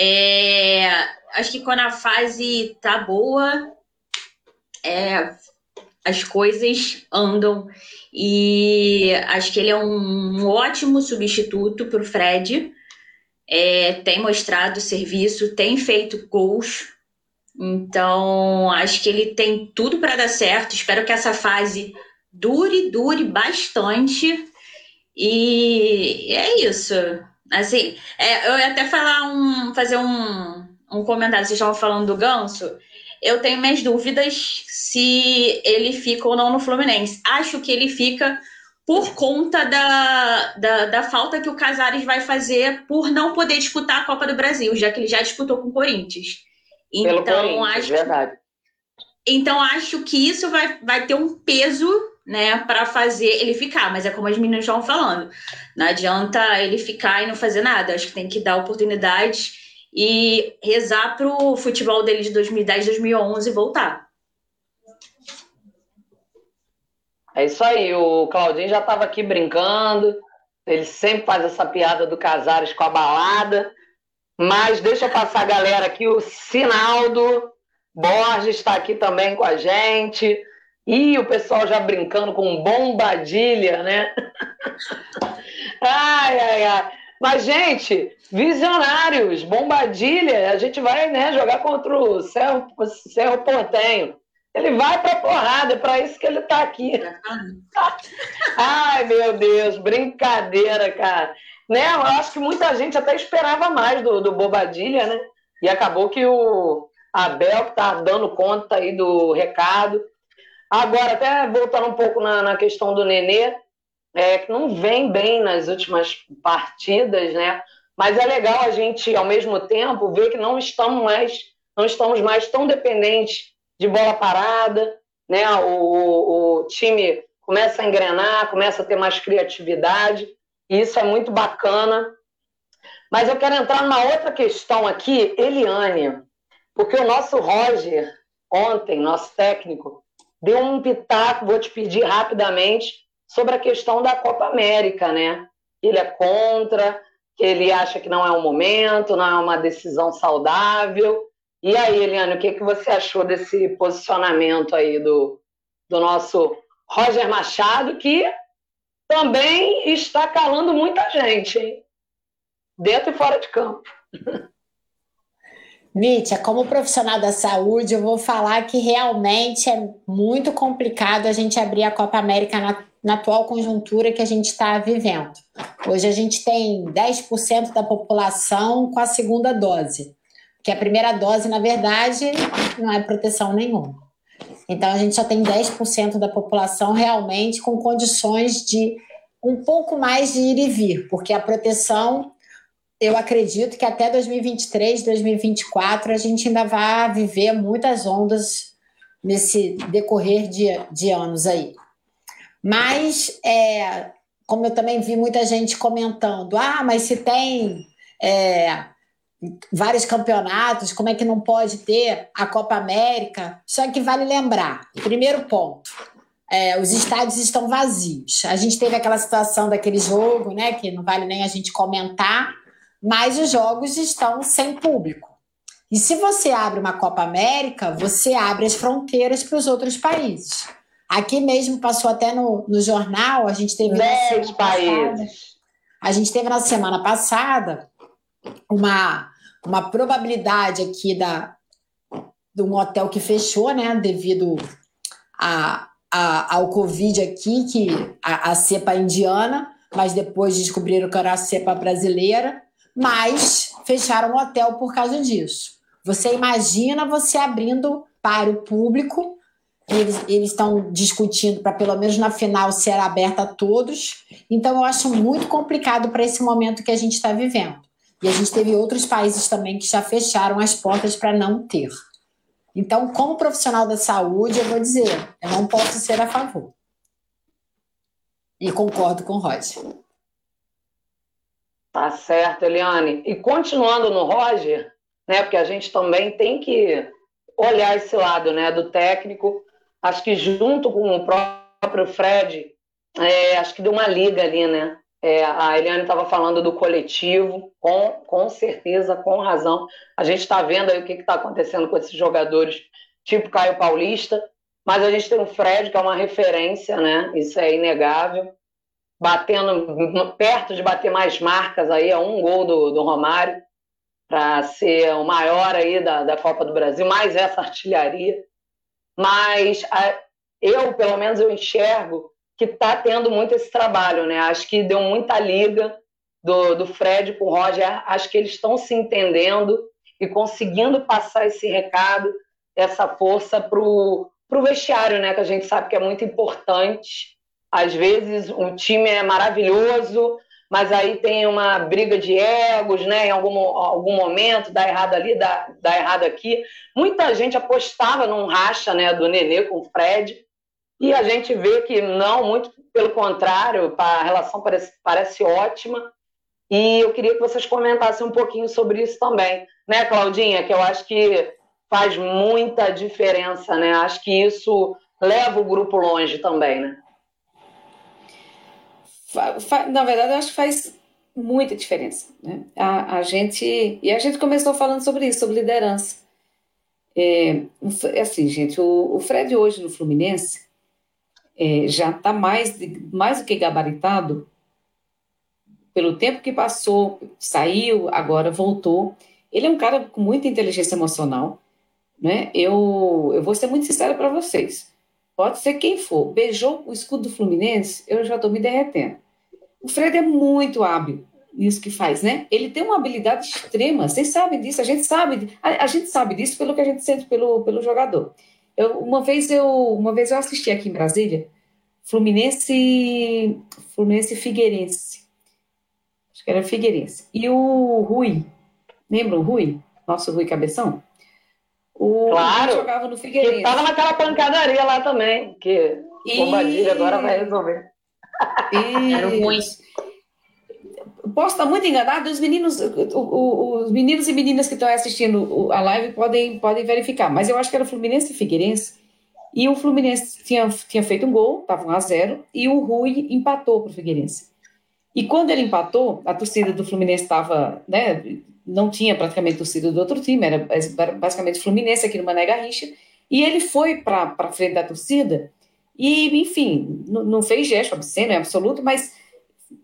É, acho que quando a fase tá boa, é, as coisas andam e acho que ele é um ótimo substituto para o Fred. É, tem mostrado serviço, tem feito gols. Então, acho que ele tem tudo para dar certo. Espero que essa fase dure, dure bastante. E é isso. Assim, é, eu ia até falar um, fazer um, um comentário. Vocês estavam falando do Ganso. Eu tenho minhas dúvidas se ele fica ou não no Fluminense. Acho que ele fica por conta da, da, da, falta que o Casares vai fazer por não poder disputar a Copa do Brasil, já que ele já disputou com o Corinthians. Então, Corinthians, acho verdade. Então, acho que isso vai, vai ter um peso né, para fazer ele ficar, mas é como as meninas estão falando. Não adianta ele ficar e não fazer nada. Acho que tem que dar oportunidades e rezar para o futebol dele de 2010, 2011 voltar. É isso aí, o Claudinho já estava aqui brincando, ele sempre faz essa piada do Casares com a balada, mas deixa eu passar a galera aqui, o Sinaldo Borges está aqui também com a gente, e o pessoal já brincando com bombadilha, né? ai, ai, ai. Mas, gente, visionários, bombadilha, a gente vai né, jogar contra o Cerro, Cerro Portenho. Ele vai pra porrada, é para isso que ele tá aqui. Ai, meu Deus, brincadeira, cara. Né? Eu acho que muita gente até esperava mais do, do Bobadilha, né? E acabou que o Abel tá dando conta aí do recado. Agora, até voltando um pouco na, na questão do Nenê, é, que não vem bem nas últimas partidas, né? Mas é legal a gente, ao mesmo tempo, ver que não estamos mais, não estamos mais tão dependentes de bola parada, né? O, o, time começa a engrenar, começa a ter mais criatividade, e isso é muito bacana. Mas eu quero entrar numa outra questão aqui, Eliane, porque o nosso Roger, ontem, nosso técnico, deu um pitaco, vou te pedir rapidamente, sobre a questão da Copa América, né? Ele é contra, que ele acha que não é um momento, não é uma decisão saudável. E aí, Eliane, o que, que você achou desse posicionamento aí do, do nosso Roger Machado, que também está calando muita gente, hein? Dentro e fora de campo. Mítia, como profissional da saúde, eu vou falar que realmente é muito complicado a gente abrir a Copa América na, na atual conjuntura que a gente está vivendo. Hoje a gente tem 10% da população com a segunda dose, que a primeira dose, na verdade, não é proteção nenhuma. Então a gente só tem 10% da população realmente com condições de um pouco mais de ir e vir, porque a proteção eu acredito que até 2023, 2024, a gente ainda vai viver muitas ondas nesse decorrer de, de anos aí. Mas, é, como eu também vi muita gente comentando, ah, mas se tem é, vários campeonatos, como é que não pode ter a Copa América? Só que vale lembrar, primeiro ponto, é, os estádios estão vazios. A gente teve aquela situação daquele jogo, né, que não vale nem a gente comentar, mas os jogos estão sem público. E se você abre uma Copa América, você abre as fronteiras para os outros países. Aqui mesmo passou até no, no jornal, a gente teve. Dez países. Passada, a gente teve na semana passada uma, uma probabilidade aqui da, de um hotel que fechou, né, devido a, a, ao Covid aqui, que a, a cepa indiana, mas depois descobriram que era a cepa brasileira mas fecharam o hotel por causa disso. Você imagina você abrindo para o público, eles, estão discutindo para pelo menos na final ser aberta a todos. Então eu acho muito complicado para esse momento que a gente está vivendo. E a gente teve outros países também que já fecharam as portas para não ter. Então, como profissional da saúde, eu vou dizer, eu não posso ser a favor. E concordo com o Roger. Tá certo, Eliane. E continuando no Roger, né, porque a gente também tem que olhar esse lado né, do técnico. Acho que junto com o próprio Fred, é, acho que deu uma liga ali, né? É, a Eliane estava falando do coletivo, com, com certeza, com razão. A gente está vendo aí o que está acontecendo com esses jogadores, tipo Caio Paulista, mas a gente tem o Fred, que é uma referência, né? Isso é inegável batendo perto de bater mais marcas aí, a um gol do, do Romário, para ser o maior aí da, da Copa do Brasil, mais essa artilharia. Mas a, eu, pelo menos, eu enxergo que está tendo muito esse trabalho, né? Acho que deu muita liga do, do Fred com o Roger, acho que eles estão se entendendo e conseguindo passar esse recado, essa força para o vestiário, né? Que a gente sabe que é muito importante às vezes um time é maravilhoso, mas aí tem uma briga de egos, né? Em algum, algum momento, dá errado ali, dá, dá errado aqui. Muita gente apostava num racha né, do Nenê com o Fred, e a gente vê que não, muito pelo contrário, a relação parece, parece ótima. E eu queria que vocês comentassem um pouquinho sobre isso também, né, Claudinha? Que eu acho que faz muita diferença, né? Acho que isso leva o grupo longe também, né? Na verdade, eu acho que faz muita diferença. Né? A, a, gente e a gente começou falando sobre isso, sobre liderança. É, é assim, gente, o, o, Fred hoje no Fluminense é, já está mais, mais do que gabaritado pelo tempo que passou, saiu, agora voltou. Ele é um cara com muita inteligência emocional. Né? Eu, eu vou ser muito sincera para vocês. Pode ser quem for. Beijou o escudo do Fluminense, eu já estou me derretendo. O Fred é muito hábil nisso que faz, né? Ele tem uma habilidade extrema. Vocês sabem disso, a gente sabe, a, a gente sabe disso pelo que a gente sente pelo, pelo jogador. Eu, uma vez eu uma vez eu assisti aqui em Brasília Fluminense Fluminense Figueirense. Acho que era Figueirense. E o Rui, lembra o Rui? Nosso Rui Cabeção? O claro, jogava no Figueirense. Que tava naquela pancadaria lá também, que o Bombadilha agora vai resolver. Isso. Posso estar muito enganado, os meninos, os meninos e meninas que estão assistindo a live podem, podem verificar, mas eu acho que era o Fluminense e Figueirense, e o Fluminense tinha, tinha feito um gol, estava 1 a 0 e o Rui empatou para o Figueirense. E quando ele empatou, a torcida do Fluminense estava, né, não tinha praticamente torcida do outro time, era basicamente Fluminense aqui no Mané Garrincha, e ele foi para frente da torcida e, enfim, não fez gesto obsceno, é absoluto, mas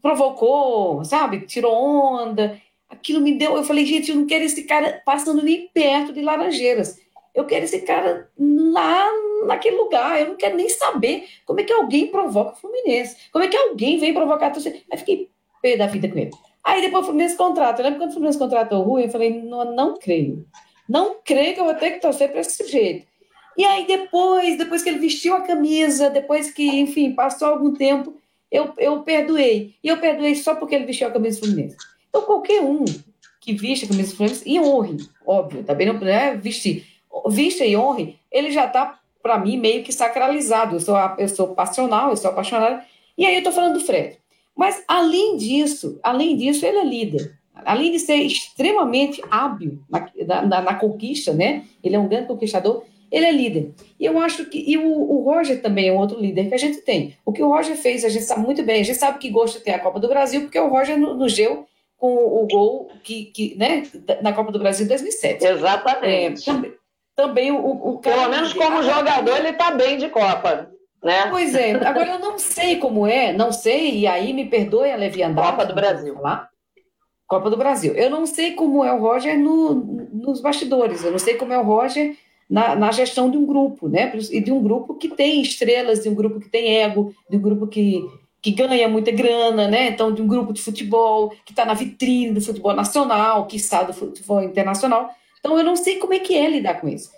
provocou, sabe, tirou onda. Aquilo me deu. Eu falei, gente, eu não quero esse cara passando nem perto de Laranjeiras. Eu quero esse cara lá naquele lugar. Eu não quero nem saber como é que alguém provoca o Fluminense. Como é que alguém vem provocar a torcida. Aí fiquei pé da vida com ele. Aí depois o Fluminense contrata. Eu lembro quando o Fluminense contratou o Rui, eu falei, não, não creio. Não creio que eu vou ter que torcer para esse sujeito. E aí depois, depois que ele vestiu a camisa, depois que, enfim, passou algum tempo, eu, eu perdoei. E eu perdoei só porque ele vestiu a camisa do Fluminense. Então qualquer um que viste a camisa do Fluminense e honre, óbvio, também não é vestir. Vista e honre, ele já está, para mim, meio que sacralizado. Eu sou, eu sou passional, eu sou apaixonada. E aí eu estou falando do Fred. Mas, além disso, além disso, ele é líder. Além de ser extremamente hábil na, na, na conquista, né? Ele é um grande conquistador ele é líder. E eu acho que. E o, o, Roger também é um outro líder que a gente tem. O que o Roger fez, a gente sabe muito bem. A gente sabe que gosta de ter a Copa do Brasil, porque o Roger nos deu com o gol que, que, né, na Copa do Brasil em 2007. Exatamente. É, também, também o, o Pelo menos como jogador, ele está bem de Copa. Né? Pois é, agora eu não sei como é, não sei, e aí me perdoe a leviandade. Copa do Brasil. Falar. Copa do Brasil. Eu não sei como é o Roger no, nos bastidores, eu não sei como é o Roger na, na, gestão de um grupo, né? E de um grupo que tem estrelas, de um grupo que tem ego, de um grupo que, que ganha muita grana, né? Então, de um grupo de futebol que está na vitrine do futebol nacional, que está do futebol internacional. Então, eu não sei como é que é lidar com isso.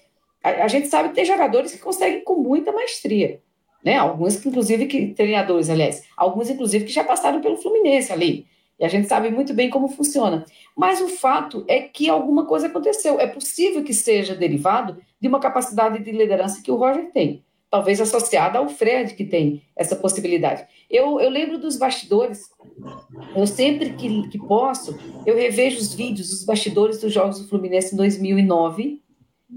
A, a gente sabe que tem jogadores que conseguem com muita maestria, né? Alguns, inclusive, que treinadores, aliás, alguns, inclusive, que já passaram pelo Fluminense ali. E a gente sabe muito bem como funciona. Mas o fato é que alguma coisa aconteceu. É possível que seja derivado de uma capacidade de liderança que o Roger tem, talvez associada ao Fred, que tem essa possibilidade. Eu, eu lembro dos bastidores, eu sempre que, que posso, eu revejo os vídeos dos bastidores dos Jogos do Fluminense em 2009,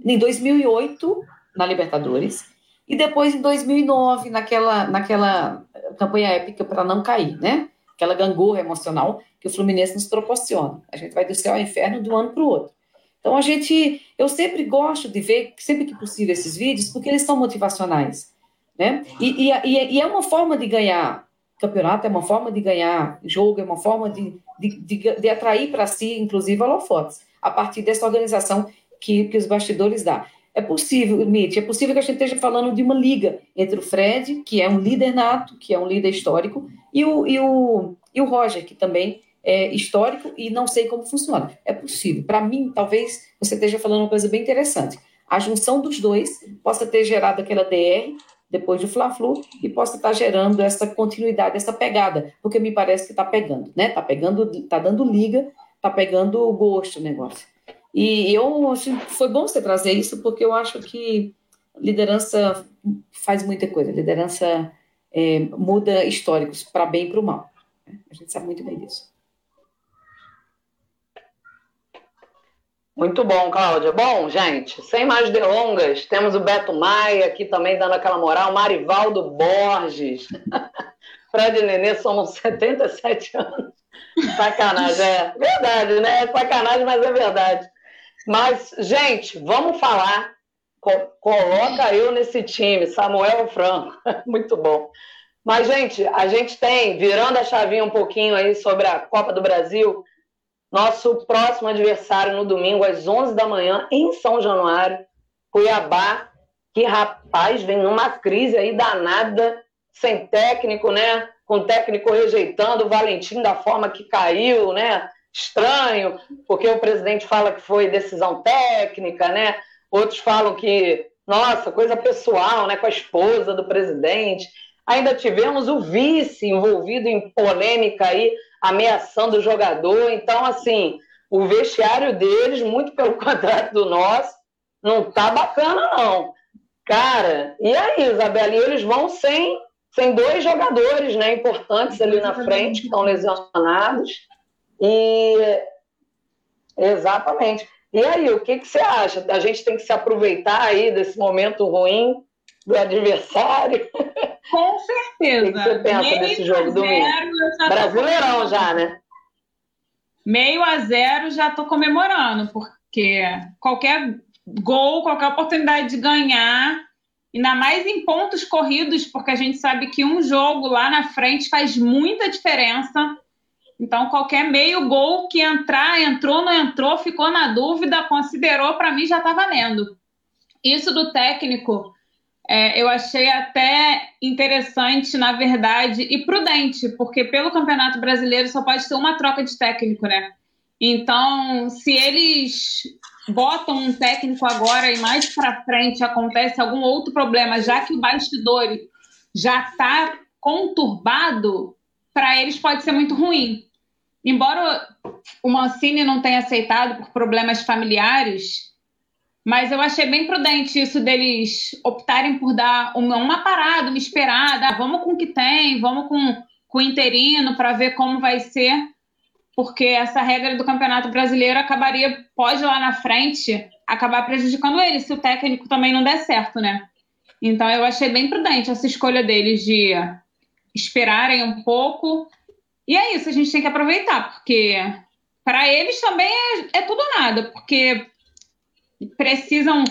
em 2008, na Libertadores, e depois em 2009, naquela, naquela campanha épica para não cair, né? Aquela gangorra emocional que o Fluminense nos proporciona. A gente vai do céu ao inferno de um ano para o outro. Então a gente, eu sempre gosto de ver, sempre que possível, esses vídeos, porque eles são motivacionais, né? E, e, e é uma forma de ganhar campeonato, é uma forma de ganhar jogo, é uma forma de, de, de, de atrair para si, inclusive, holofotes, a partir dessa organização que, que os bastidores dão. É possível, Mitch, é possível que a gente esteja falando de uma liga entre o Fred, que é um líder nato, que é um líder histórico, e o, e o, e o Roger, que também é, histórico e não sei como funciona. É possível. Para mim, talvez você esteja falando uma coisa bem interessante. A junção dos dois possa ter gerado aquela DR depois do Fla-Flu e possa estar gerando essa continuidade, essa pegada, porque me parece que está pegando, né? Está pegando, está dando liga, está pegando gosto o negócio. E eu assim, foi bom você trazer isso, porque eu acho que liderança faz muita coisa. Liderança é, muda históricos para bem e para o mal. A gente sabe muito bem disso. Muito bom, Cláudia. Bom, gente, sem mais delongas, temos o Beto Maia aqui também dando aquela moral, Marivaldo Borges. Fred e Nenê somos 77 anos. Sacanagem, é verdade, né? É sacanagem, mas é verdade. Mas, gente, vamos falar. Coloca eu nesse time, Samuel Franco. Muito bom. Mas, gente, a gente tem, virando a chavinha um pouquinho aí sobre a Copa do Brasil, nosso próximo adversário no domingo, às 11 da manhã, em São Januário, Cuiabá, que rapaz vem numa crise aí danada, sem técnico, né? Com o técnico rejeitando o Valentim da forma que caiu, né? Estranho, porque o presidente fala que foi decisão técnica, né? Outros falam que, nossa, coisa pessoal, né? Com a esposa do presidente. Ainda tivemos o vice envolvido em polêmica aí ameaçando o jogador. Então, assim, o vestiário deles, muito pelo contrário do nosso, não tá bacana, não. Cara, e aí, Isabela? E eles vão sem, sem dois jogadores né, importantes ali na frente, que estão lesionados. E. Exatamente. E aí, o que, que você acha? A gente tem que se aproveitar aí desse momento ruim do adversário? Com certeza. O que você pensa Meio desse jogo domingo? Brasileirão já, né? Meio a zero já estou comemorando, porque qualquer gol, qualquer oportunidade de ganhar, ainda mais em pontos corridos, porque a gente sabe que um jogo lá na frente faz muita diferença. Então, qualquer meio gol que entrar, entrou, não entrou, ficou na dúvida, considerou, para mim já está valendo. Isso do técnico, é, eu achei até interessante, na verdade, e prudente, porque pelo Campeonato Brasileiro só pode ter uma troca de técnico, né? Então, se eles botam um técnico agora e mais para frente acontece algum outro problema, já que o bastidor já está conturbado, para eles pode ser muito ruim. Embora o Mancini não tenha aceitado por problemas familiares, mas eu achei bem prudente isso deles optarem por dar uma, uma parada, uma esperada. Ah, vamos com o que tem, vamos com, com o interino para ver como vai ser, porque essa regra do Campeonato Brasileiro acabaria, pode lá na frente, acabar prejudicando ele, se o técnico também não der certo, né? Então eu achei bem prudente essa escolha deles de esperarem um pouco. E é isso, a gente tem que aproveitar, porque para eles também é, é tudo ou nada, porque precisam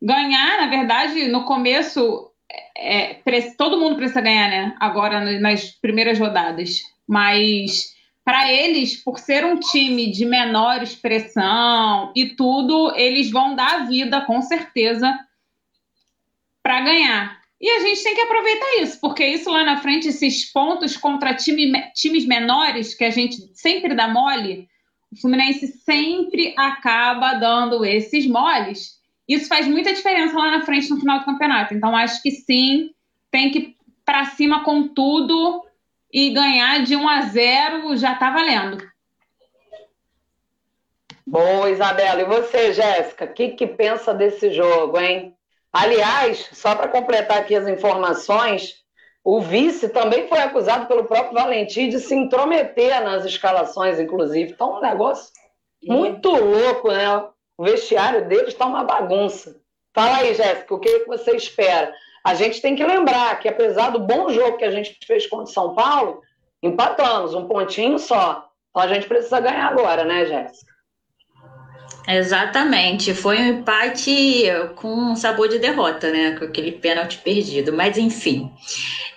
ganhar, na verdade, no começo, é, todo mundo precisa ganhar, né? Agora, nas primeiras rodadas. Mas para eles, por ser um time de menor expressão e tudo, eles vão dar a vida, com certeza, para ganhar. E a gente tem que aproveitar isso, porque isso lá na frente, esses pontos contra time, times menores, que a gente sempre dá mole, o Fluminense sempre acaba dando esses moles. Isso faz muita diferença lá na frente no final do campeonato. Então, acho que sim, tem que ir para cima com tudo e ganhar de 1 a 0 já está valendo. Boa, Isabela. E você, Jéssica, o que, que pensa desse jogo, hein? Aliás, só para completar aqui as informações, o vice também foi acusado pelo próprio Valentim de se intrometer nas escalações, inclusive. Então, um negócio muito louco, né? O vestiário deles está uma bagunça. Fala aí, Jéssica, o que você espera? A gente tem que lembrar que, apesar do bom jogo que a gente fez contra o São Paulo, empatamos um pontinho só. Então a gente precisa ganhar agora, né, Jéssica? Exatamente, foi um empate com sabor de derrota, né? Com aquele pênalti perdido, mas enfim.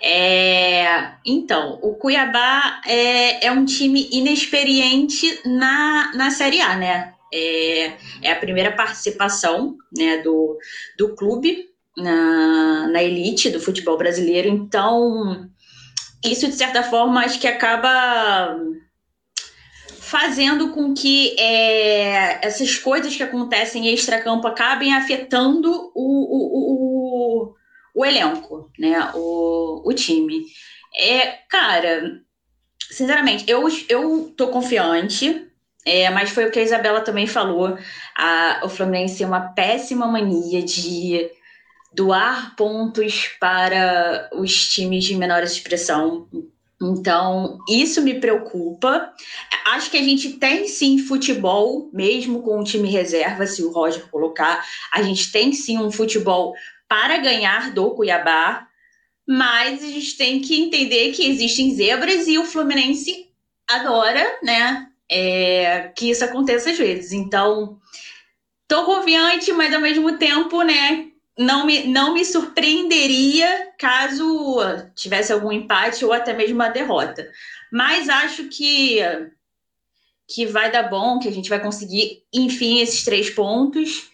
É... Então, o Cuiabá é, é um time inexperiente na, na Série A, né? É, é a primeira participação né, do, do clube na, na elite do futebol brasileiro, então isso de certa forma acho que acaba fazendo com que é, essas coisas que acontecem em extracampo acabem afetando o, o, o, o elenco, né? O, o time. É, cara, sinceramente, eu, eu tô confiante, é, mas foi o que a Isabela também falou. A, o Fluminense tem uma péssima mania de doar pontos para os times de menor expressão. Então, isso me preocupa. Acho que a gente tem sim futebol, mesmo com o time reserva, se o Roger colocar. A gente tem sim um futebol para ganhar do Cuiabá, mas a gente tem que entender que existem zebras e o Fluminense adora, né? É, que isso aconteça às vezes. Então, tô confiante, mas ao mesmo tempo, né? Não me, não me surpreenderia caso tivesse algum empate ou até mesmo uma derrota. Mas acho que, que vai dar bom, que a gente vai conseguir, enfim, esses três pontos.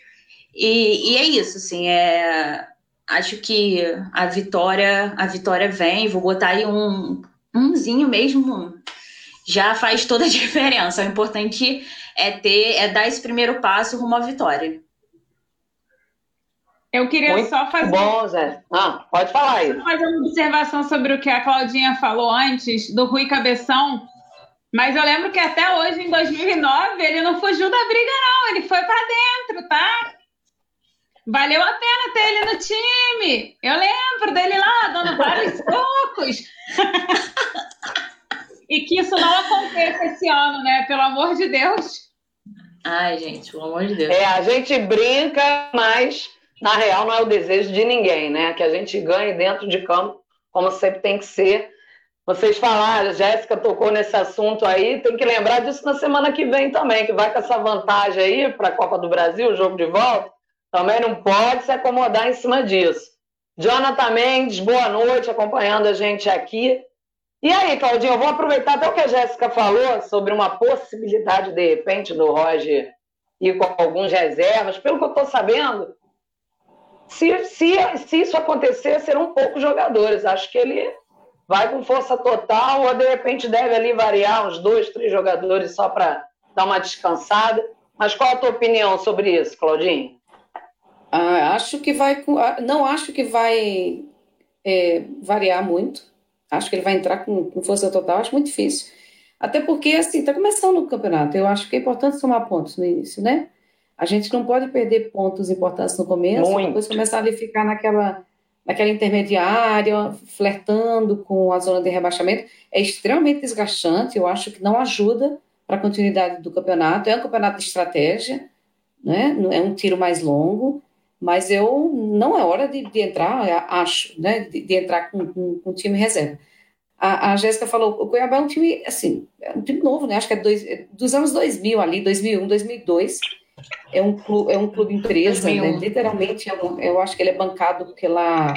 E, e é isso, assim, é, acho que a vitória, a vitória vem, vou botar aí um umzinho mesmo, já faz toda a diferença. O importante é ter, é dar esse primeiro passo rumo à vitória. Eu queria Muito só fazer. Bom, Zé. Ah, pode falar aí. Fazer uma observação sobre o que a Claudinha falou antes, do Rui Cabeção. Mas eu lembro que até hoje, em 2009, ele não fugiu da briga, não. Ele foi para dentro, tá? Valeu a pena ter ele no time. Eu lembro dele lá, dando vários socos. e que isso não aconteça esse ano, né? Pelo amor de Deus. Ai, gente, pelo amor de Deus. É, a gente brinca, mas na real não é o desejo de ninguém, né? Que a gente ganhe dentro de campo, como sempre tem que ser. Vocês falaram, Jéssica tocou nesse assunto aí, tem que lembrar disso na semana que vem também, que vai com essa vantagem aí para a Copa do Brasil, o jogo de volta, também não pode se acomodar em cima disso. Jonathan Mendes, boa noite, acompanhando a gente aqui. E aí, Claudinho, eu vou aproveitar até o que a Jéssica falou sobre uma possibilidade, de repente, do Roger ir com alguns reservas. Pelo que eu estou sabendo, se, se, se isso acontecer, serão poucos jogadores. Acho que ele vai com força total ou, de repente, deve ali variar uns dois, três jogadores só para dar uma descansada. Mas qual a tua opinião sobre isso, Claudinho? Ah, acho que vai. Ah, não acho que vai é, variar muito. Acho que ele vai entrar com, com força total, acho muito difícil. Até porque, assim, está começando o campeonato. Eu acho que é importante somar pontos no início, né? A gente não pode perder pontos importantes no começo, muito. depois começar a ficar naquela, naquela intermediária, flertando com a zona de rebaixamento. É extremamente desgastante, eu acho que não ajuda para a continuidade do campeonato. É um campeonato de estratégia, né? é um tiro mais longo, mas eu não é hora de, de entrar, acho, né, de, de entrar com, com, com, time reserva. A, a Jéssica falou, o Cuiabá é um time, assim, é um time novo, né, acho que é dois, é dos anos 2000 ali, 2001, 2002, é um clube, é um clube empresa, né, literalmente, é um, eu acho que ele é bancado pela,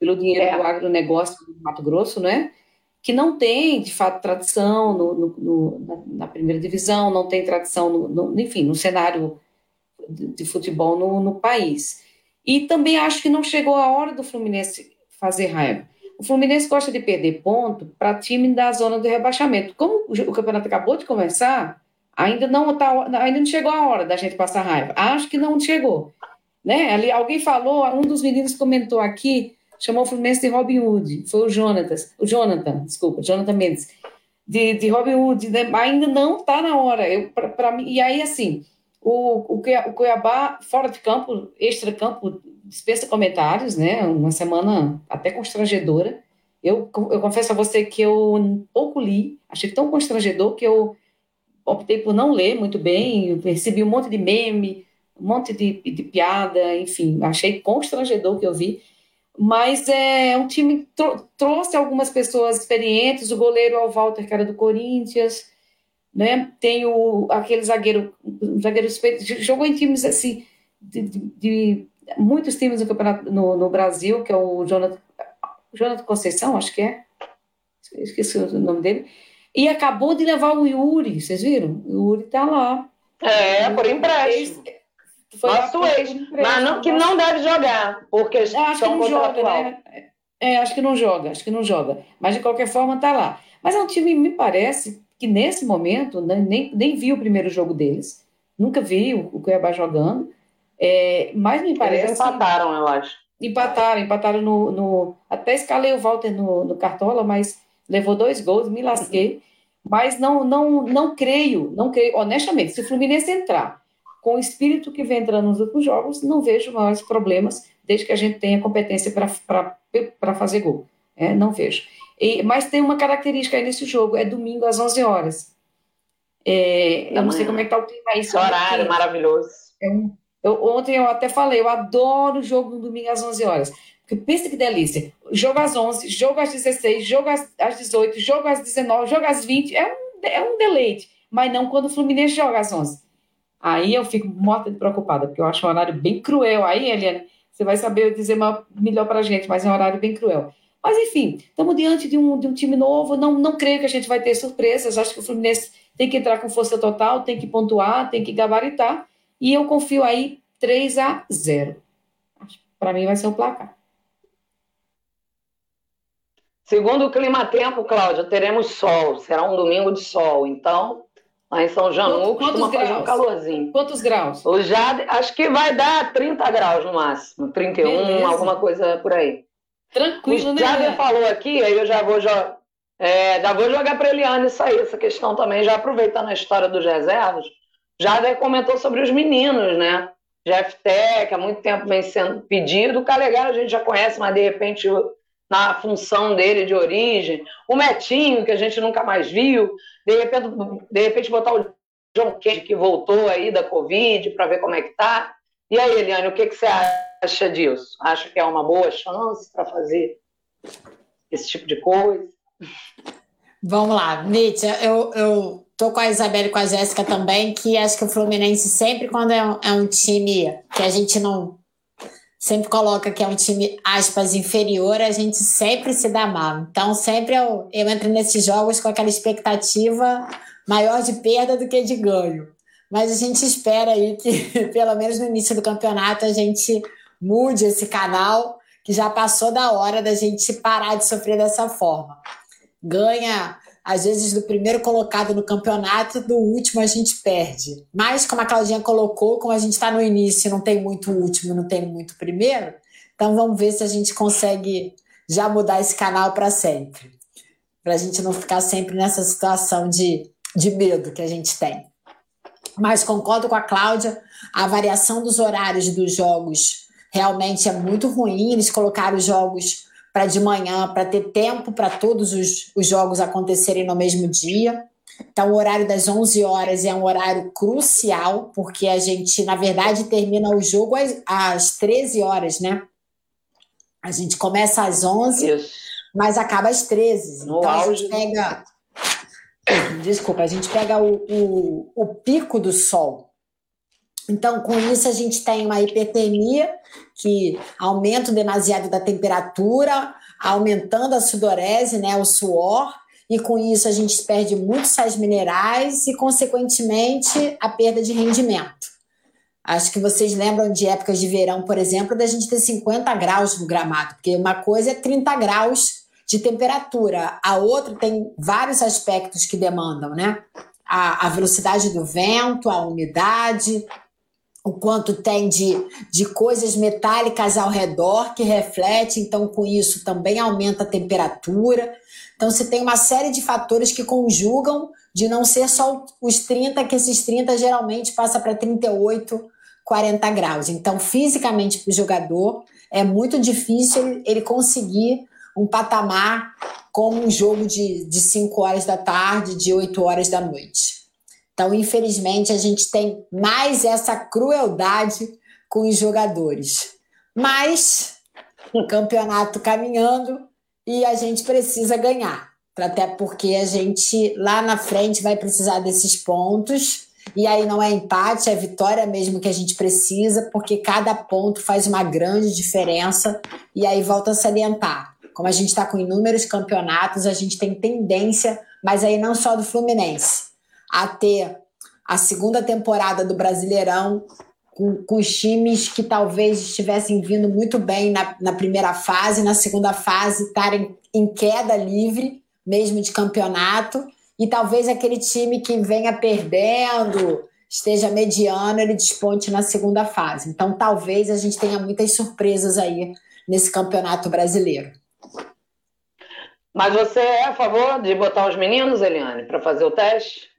pelo dinheiro é. do agronegócio do Mato Grosso, né, que não tem, de fato, tradição no, no, no na, primeira divisão, não tem tradição, no, enfim, no cenário de, futebol no, no país. E também acho que não chegou a hora do Fluminense fazer raiva. O Fluminense gosta de perder ponto para time da zona do rebaixamento. Como o campeonato acabou de começar, ainda não tá, ainda não chegou a hora da gente passar raiva. Acho que não chegou. Né? Ali, alguém falou, um dos meninos comentou aqui, chamou o Fluminense de Robin Hood, foi o Jonathan, o Jonathan, desculpa, Jonathan Mendes, de, de Robin Hood, né? ainda não está na hora. Eu, pra, pra mim, e aí, assim, o, o Cuiabá, fora de campo, extra-campo, dispensa comentários, né? Uma semana até constrangedora. Eu, eu confesso a você que eu pouco li, achei tão constrangedor que eu optei por não ler muito bem, recebi um monte de meme, um monte de, de piada, enfim, achei constrangedor que eu vi. Mas é um time trouxe algumas pessoas experientes, o goleiro Al Walter, que era do Corinthians, né? Tem o, aquele zagueiro, zagueiro jogou em times assim, de, de, de muitos times no no, no, Brasil, que é o Jonathan, Jonathan Conceição, acho que é, esqueci o nome dele, e acabou de levar o Yuri, vocês viram? O Yuri tá lá. É, por empréstimo. Foi Nosso ex, mas não, que não deve jogar, porque acho que não joga, né? É, acho que não joga, acho que não joga. Mas de qualquer forma tá lá. Mas é um time, me parece, que nesse momento né, nem, nem vi o primeiro jogo deles, nunca vi o, o Cuiabá jogando, é, mas me parece. Eles empataram, eu acho. Empataram, empataram no, no. Até escalei o Walter no, no Cartola, mas levou dois gols, me lasquei. Mas não, não, não creio, não creio, honestamente, se o Fluminense entrar com o espírito que vem entrando nos últimos jogos, não vejo maiores problemas, desde que a gente tenha competência para fazer gol. É, não vejo. E, mas tem uma característica aí nesse jogo, é domingo às 11 horas. É, eu não sei como é que tá o clima aí. Esse horário maravilhoso. É um, eu, ontem eu até falei, eu adoro o jogo no domingo às 11 horas. Porque pensa que delícia. Jogo às 11, jogo às 16, jogo às, às 18, jogo às 19, jogo às 20. É um, é um deleite. Mas não quando o Fluminense joga às 11. Aí eu fico morta de preocupada, porque eu acho um horário bem cruel. Aí, Eliane, você vai saber dizer melhor para gente, mas é um horário bem cruel. Mas, enfim, estamos diante de um, de um time novo. Não, não creio que a gente vai ter surpresas. Acho que o Fluminense tem que entrar com força total, tem que pontuar, tem que gabaritar. E eu confio aí 3 a 0. Para mim vai ser o placar. Segundo o clima tempo, Cláudia, teremos sol. Será um domingo de sol. Então, lá em São Januário costuma fazer um calorzinho. Quantos graus? O Jade, acho que vai dar 30 graus no máximo. 31, Beleza. alguma coisa por aí. Tranquilo, o né? Jader falou aqui, aí eu já vou, já, é, já vou jogar para Eliane isso aí, essa questão também, já aproveitando a história dos reservas. Jader comentou sobre os meninos, né? Jeff Tech, há muito tempo vem sendo pedido. O Calegaro a gente já conhece, mas de repente na função dele de origem. O Metinho, que a gente nunca mais viu. De repente, de repente botar o John Kennedy, que voltou aí da Covid, para ver como é que tá. E aí, Eliane, o que, que você acha disso? Acha que é uma boa chance para fazer esse tipo de coisa? Vamos lá, Mítia, eu, eu tô com a Isabela e com a Jéssica também, que acho que o Fluminense sempre, quando é um, é um time que a gente não sempre coloca que é um time, aspas, inferior, a gente sempre se dá mal. Então, sempre eu, eu entro nesses jogos com aquela expectativa maior de perda do que de ganho. Mas a gente espera aí que, pelo menos no início do campeonato, a gente mude esse canal, que já passou da hora da gente parar de sofrer dessa forma. Ganha às vezes do primeiro colocado no campeonato, do último a gente perde. Mas, como a Claudinha colocou, como a gente está no início, não tem muito último, não tem muito primeiro, então vamos ver se a gente consegue já mudar esse canal para sempre. Para a gente não ficar sempre nessa situação de, de medo que a gente tem. Mas concordo com a Cláudia, a variação dos horários dos jogos realmente é muito ruim. Eles colocaram os jogos para de manhã, para ter tempo para todos os, os jogos acontecerem no mesmo dia. Então, o horário das 11 horas é um horário crucial, porque a gente, na verdade, termina o jogo às, às 13 horas, né? A gente começa às 11, Isso. mas acaba às 13. No então, auge. a gente pega. Desculpa, a gente pega o, o, o pico do sol. Então, com isso, a gente tem uma hipertermia, que aumenta demasiado da temperatura, aumentando a sudorese, né, o suor, e com isso a gente perde muitos sais minerais e, consequentemente, a perda de rendimento. Acho que vocês lembram de épocas de verão, por exemplo, da gente ter 50 graus no gramado, porque uma coisa é 30 graus de temperatura, a outra tem vários aspectos que demandam, né? A, a velocidade do vento, a umidade, o quanto tem de, de coisas metálicas ao redor que reflete, então com isso também aumenta a temperatura. Então você tem uma série de fatores que conjugam de não ser só os 30, que esses 30 geralmente passa para 38, 40 graus. Então, fisicamente para o jogador é muito difícil ele conseguir um patamar como um jogo de, de 5 horas da tarde, de 8 horas da noite. Então, infelizmente, a gente tem mais essa crueldade com os jogadores. Mas o campeonato caminhando e a gente precisa ganhar. Até porque a gente lá na frente vai precisar desses pontos. E aí não é empate, é vitória mesmo que a gente precisa, porque cada ponto faz uma grande diferença. E aí volta a salientar. Como a gente está com inúmeros campeonatos, a gente tem tendência, mas aí não só do Fluminense a ter a segunda temporada do Brasileirão com, com os times que talvez estivessem vindo muito bem na, na primeira fase, na segunda fase estarem em queda livre, mesmo de campeonato, e talvez aquele time que venha perdendo, esteja mediano, ele desponte na segunda fase. Então, talvez a gente tenha muitas surpresas aí nesse campeonato brasileiro. Mas você é a favor de botar os meninos, Eliane, para fazer o teste?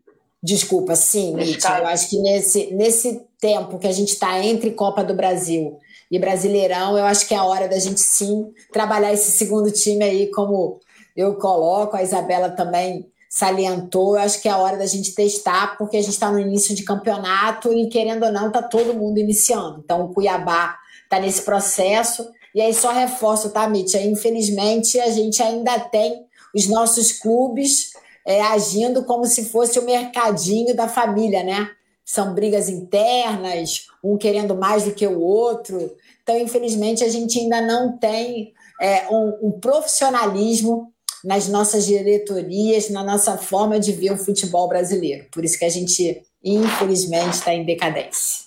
Desculpa, sim, Nietzsche. Eu acho que nesse, nesse tempo que a gente está entre Copa do Brasil e Brasileirão, eu acho que é a hora da gente sim trabalhar esse segundo time aí, como eu coloco, a Isabela também salientou. Eu acho que é a hora da gente testar, porque a gente está no início de campeonato e, querendo ou não, está todo mundo iniciando. Então, o Cuiabá está nesse processo. E aí, só reforço, tá, Mitya? Infelizmente, a gente ainda tem os nossos clubes é, agindo como se fosse o mercadinho da família, né? São brigas internas, um querendo mais do que o outro. Então, infelizmente, a gente ainda não tem é, um, um profissionalismo nas nossas diretorias, na nossa forma de ver o futebol brasileiro. Por isso que a gente, infelizmente, está em decadência.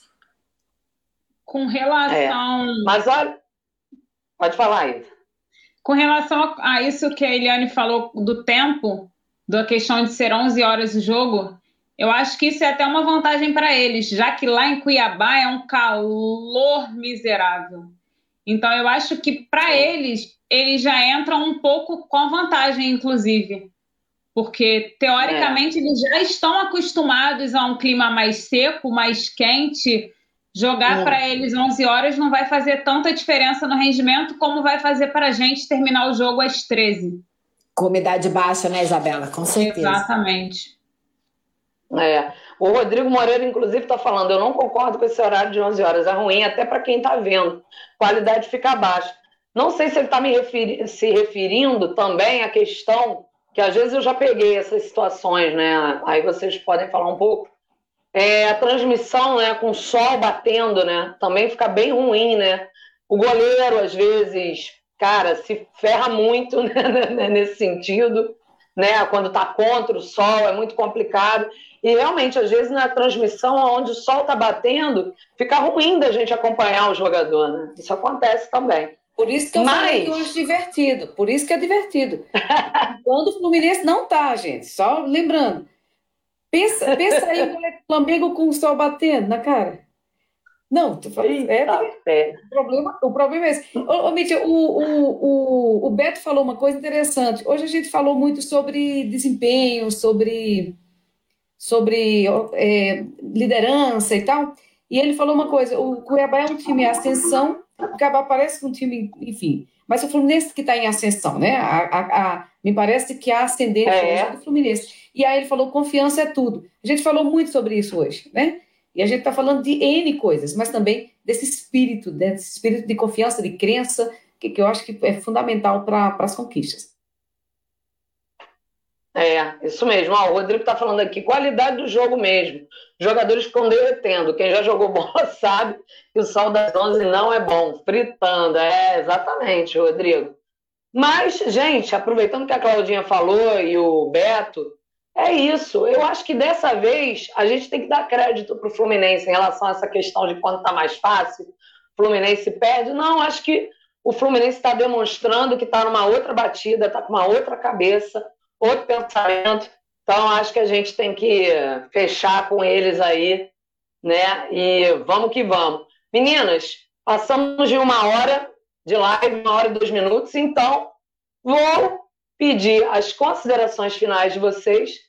Com relação. É. Mas olha. Pode falar, Ida. Com relação a isso que a Eliane falou do tempo, da questão de ser 11 horas o jogo, eu acho que isso é até uma vantagem para eles, já que lá em Cuiabá é um calor miserável. Então eu acho que para eles, eles já entram um pouco com vantagem, inclusive. Porque, teoricamente, é. eles já estão acostumados a um clima mais seco, mais quente. Jogar é. para eles 11 horas não vai fazer tanta diferença no rendimento como vai fazer para a gente terminar o jogo às 13 com umidade baixa, né, Isabela? Com certeza. Exatamente. É. O Rodrigo Moreira, inclusive, está falando: eu não concordo com esse horário de 11 horas, é ruim até para quem está vendo, qualidade fica baixa. Não sei se ele está me referi se referindo também à questão que às vezes eu já peguei essas situações, né? Aí vocês podem falar um pouco. É, a transmissão, né, com o sol batendo, né, também fica bem ruim, né? O goleiro, às vezes, cara, se ferra muito né, nesse sentido, né? Quando está contra o sol, é muito complicado. E realmente, às vezes, na transmissão, onde o sol está batendo, fica ruim da gente acompanhar o jogador, né? Isso acontece também. Por isso que eu Mas... falei que acho divertido. Por isso que é divertido. Quando o Fluminense não tá, gente. Só lembrando. Pensa, pensa aí o Flamengo com o sol batendo na cara. Não, tu fala, é, é. O, problema, o problema é esse. Ô, Mítia, o, o, o, o Beto falou uma coisa interessante. Hoje a gente falou muito sobre desempenho, sobre, sobre é, liderança e tal. E ele falou uma coisa: o Cuiabá é um time em ascensão, o Cuiabá parece um time, enfim. Mas o Fluminense que está em ascensão, né? A, a, a, me parece que a ascendente é. do Fluminense. E aí ele falou: confiança é tudo. A gente falou muito sobre isso hoje, né? E a gente está falando de N coisas, mas também desse espírito, né? desse espírito de confiança, de crença, que, que eu acho que é fundamental para as conquistas. É, isso mesmo. Ó, o Rodrigo está falando aqui, qualidade do jogo mesmo. Jogadores ficam derretendo. Quem já jogou bola sabe que o sol das 11 não é bom. Fritando. É, exatamente, Rodrigo. Mas, gente, aproveitando que a Claudinha falou e o Beto, é isso. Eu acho que dessa vez a gente tem que dar crédito para o Fluminense em relação a essa questão de quando está mais fácil, Fluminense perde. Não, acho que o Fluminense está demonstrando que está numa outra batida, está com uma outra cabeça, outro pensamento. Então, acho que a gente tem que fechar com eles aí, né? E vamos que vamos. Meninas, passamos de uma hora de live, uma hora e dois minutos, então vou pedir as considerações finais de vocês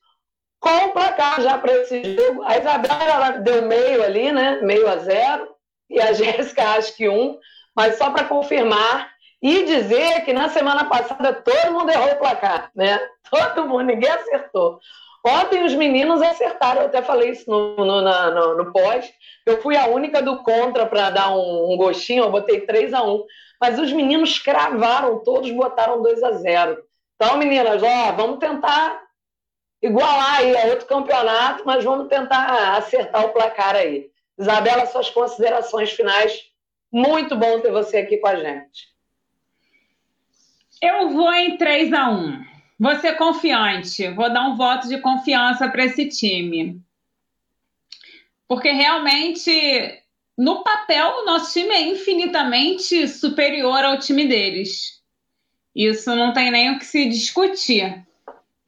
com o placar já para esse jogo. A Isabela deu meio ali, né? Meio a zero. E a Jéssica acho que um. Mas só para confirmar e dizer que na semana passada todo mundo errou o placar, né? Todo mundo, ninguém acertou. Ontem os meninos acertaram, eu até falei isso no, no, no, no pós. Eu fui a única do contra para dar um, um, gostinho, eu botei 3 a 1 Mas os meninos cravaram, todos botaram 2 a 0 Então, meninas, ó, vamos tentar igualar aí a outro campeonato, mas vamos tentar acertar o placar aí. Isabela, suas considerações finais. Muito bom ter você aqui com a gente. Eu vou em 3 a 1 Vou ser confiante, vou dar um voto de confiança para esse time. Porque realmente, no papel, o nosso time é infinitamente superior ao time deles. Isso não tem nem o que se discutir.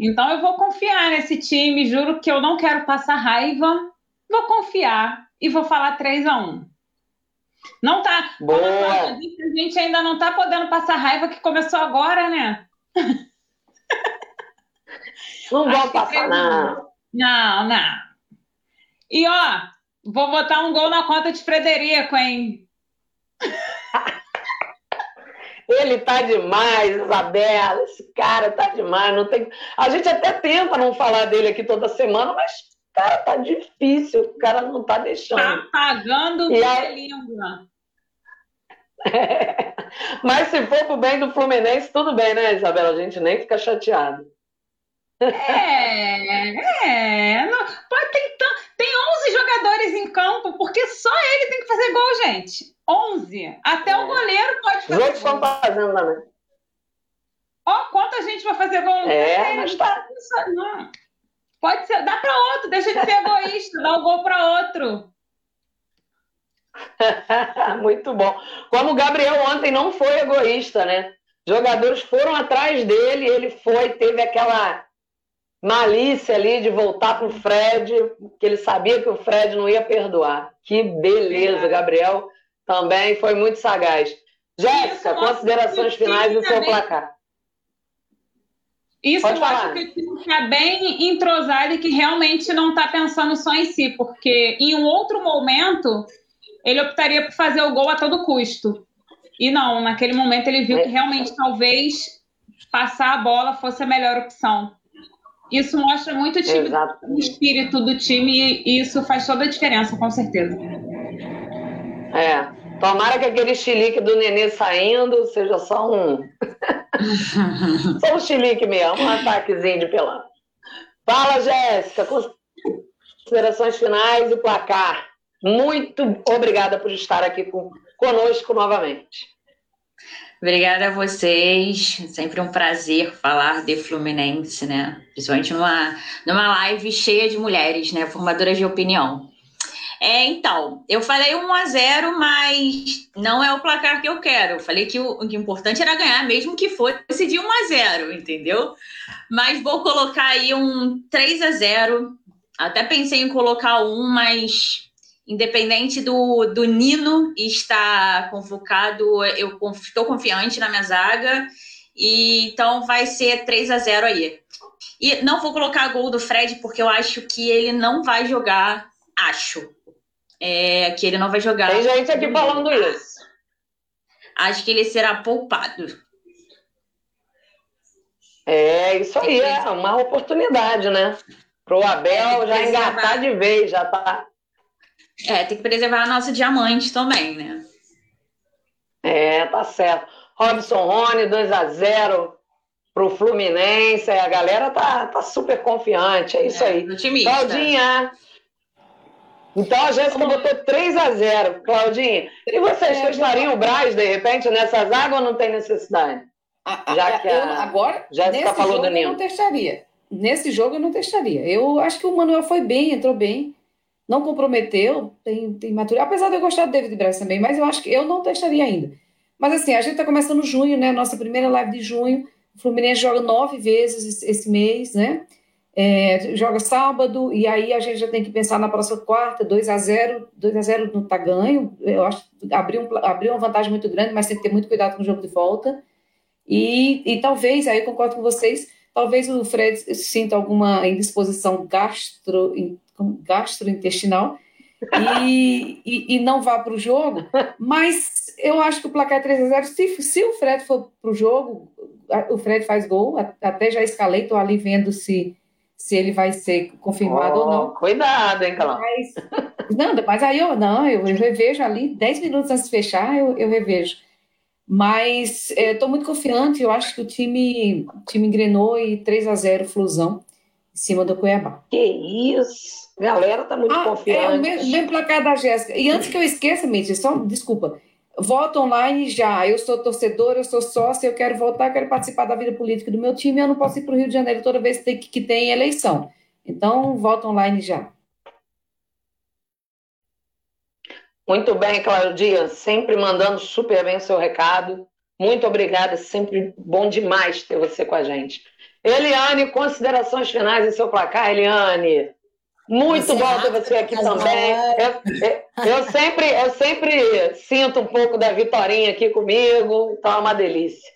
Então eu vou confiar nesse time, juro que eu não quero passar raiva, vou confiar e vou falar 3 a 1 Não tá. Boa. a gente ainda não tá podendo passar raiva que começou agora, né? Não vou passar, não. Não, não. E ó, vou botar um gol na conta de Frederico, hein? Ele tá demais, Isabela. Esse cara tá demais. Não tem... A gente até tenta não falar dele aqui toda semana, mas, cara, tá difícil. O cara não tá deixando. Tá pagando e a língua. É. Mas se for pro bem do Fluminense, tudo bem, né, Isabela? A gente nem fica chateado. É, é. Não, pode, tem, tem 11 jogadores em campo, porque só ele tem que fazer gol, gente. 11. Até é. o goleiro pode fazer Os outros estão fazendo também. Ó, quanta gente vai fazer gol no É, mas tá. Não. Pode ser, dá para outro, deixa de ser egoísta, dá o gol para outro. Muito bom. Como o Gabriel ontem não foi egoísta, né? Jogadores foram atrás dele, ele foi, teve aquela malícia ali de voltar para o Fred, que ele sabia que o Fred não ia perdoar. Que beleza, Gabriel também foi muito sagaz. Jéssica, considerações finais do seu placar. Isso Pode eu falar. acho que o time está bem entrosado e que realmente não está pensando só em si, porque em um outro momento ele optaria por fazer o gol a todo custo. E não, naquele momento ele viu que realmente talvez passar a bola fosse a melhor opção. Isso mostra muito o, time, o espírito do time e isso faz toda a diferença, com certeza. É. Tomara que aquele chilique do nenê saindo seja só um. só um chilique mesmo, um ataquezinho de pelão. Fala, Jéssica, considerações finais e placar. Muito obrigada por estar aqui com, conosco novamente. Obrigada a vocês. Sempre um prazer falar de Fluminense, né? Principalmente numa, numa live cheia de mulheres, né? Formadoras de opinião. É, então, eu falei 1 a 0 mas não é o placar que eu quero. Eu falei que o, o importante era ganhar, mesmo que fosse de 1 a 0 entendeu? Mas vou colocar aí um 3 a 0 Até pensei em colocar um, mas independente do, do Nino estar convocado, eu estou confiante na minha zaga. E então vai ser 3 a 0 aí. E não vou colocar gol do Fred, porque eu acho que ele não vai jogar. Acho é, que ele não vai jogar. Tem gente aqui falando isso. Acho que ele será poupado. É, isso aí, é uma oportunidade, né? Para o Abel é, já engatar de vez, já tá. É, tem que preservar a nossa diamante também, né? É, tá certo. Robson Rony, 2 a 0 pro Fluminense. A galera tá, tá super confiante, é isso é, aí. Otimista. Claudinha, então a Jéssica botou 3 a 0 Claudinha. E vocês é, testariam o Braz, de repente, nessas águas ou não tem necessidade? A, a, Já que a agora, Jéssica falou jogo do Nino. eu não testaria. Nesse jogo eu não testaria. Eu acho que o Manuel foi bem, entrou bem, não comprometeu, tem, tem maturidade. Apesar de eu gostar do David Braz também, mas eu acho que eu não testaria ainda. Mas assim, a gente está começando junho, né? Nossa primeira live de junho. O Fluminense joga nove vezes esse mês, né? É, joga sábado, e aí a gente já tem que pensar na próxima quarta, 2 a 0 2 a 0 não está ganho. Eu acho que abriu, um, abriu uma vantagem muito grande, mas tem que ter muito cuidado com o jogo de volta. E, e talvez, aí concordo com vocês, talvez o Fred sinta alguma indisposição gastro, gastrointestinal e, e, e não vá para o jogo, mas eu acho que o placar é 3 a 0 se, se o Fred for para o jogo, o Fred faz gol, até já escalei, estou ali vendo se se ele vai ser confirmado oh, ou não. Cuidado, hein, Calão? Mas, não, mas aí eu não, eu, eu revejo ali, 10 minutos antes de fechar, eu, eu revejo. Mas estou é, muito confiante, eu acho que o time, o time engrenou e 3 a 0 Flusão em cima do Cuiabá. Que isso! Galera tá muito ah, confiante. É o mesmo, mesmo placar da Jéssica. E antes que eu esqueça, Mitch, só desculpa. Voto online já. Eu sou torcedor, eu sou sócio, eu quero votar, quero participar da vida política do meu time. Eu não posso ir para o Rio de Janeiro toda vez que tem, que tem eleição. Então, voto online já. Muito bem, Claudia. Sempre mandando super bem o seu recado. Muito obrigada. Sempre bom demais ter você com a gente. Eliane, considerações finais em seu placar, Eliane. Muito bom ter você aqui também. Eu, eu, sempre, eu sempre sinto um pouco da Vitorinha aqui comigo, então é uma delícia.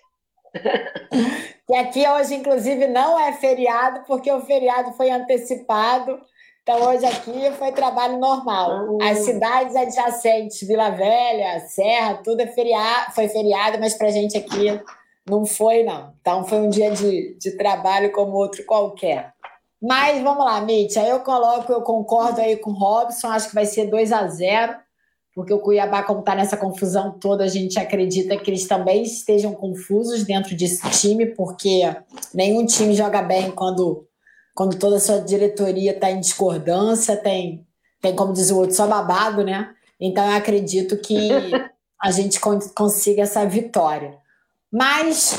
E aqui hoje, inclusive, não é feriado, porque o feriado foi antecipado. Então, hoje aqui foi trabalho normal. Uhum. As cidades adjacentes, Vila Velha, Serra, tudo é feriado, foi feriado, mas para a gente aqui não foi, não. Então, foi um dia de, de trabalho como outro qualquer. Mas vamos lá, Mitch. Aí eu coloco, eu concordo aí com o Robson, acho que vai ser 2 a 0 porque o Cuiabá, como está nessa confusão toda, a gente acredita que eles também estejam confusos dentro desse time, porque nenhum time joga bem quando, quando toda a sua diretoria está em discordância, tem, tem, como diz o outro, só babado, né? Então eu acredito que a gente consiga essa vitória. Mas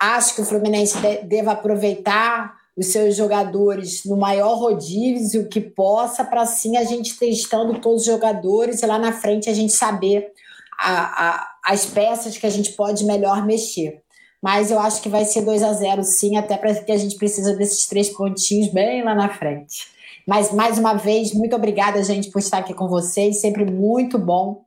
acho que o Fluminense deva aproveitar os seus jogadores no maior rodízio que possa, para assim a gente testando todos os jogadores e lá na frente a gente saber a, a, as peças que a gente pode melhor mexer. Mas eu acho que vai ser 2 a 0 sim, até porque a gente precisa desses três pontinhos bem lá na frente. Mas mais uma vez, muito obrigada, gente, por estar aqui com vocês, sempre muito bom.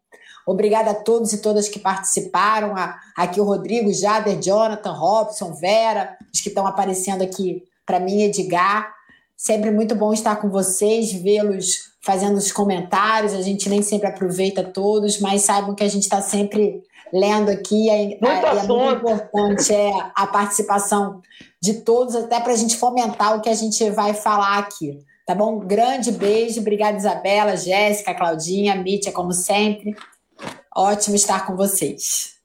Obrigada a todos e todas que participaram. Aqui o Rodrigo, Jader, Jonathan, Robson, Vera, os que estão aparecendo aqui para mim, Edgar. Sempre muito bom estar com vocês, vê-los fazendo os comentários. A gente nem sempre aproveita todos, mas saibam que a gente está sempre lendo aqui. É, muito é, é muito importante é, a participação de todos, até para a gente fomentar o que a gente vai falar aqui. Tá bom? Grande beijo. Obrigada, Isabela, Jéssica, Claudinha, Mítia, como sempre. Ótimo estar com vocês.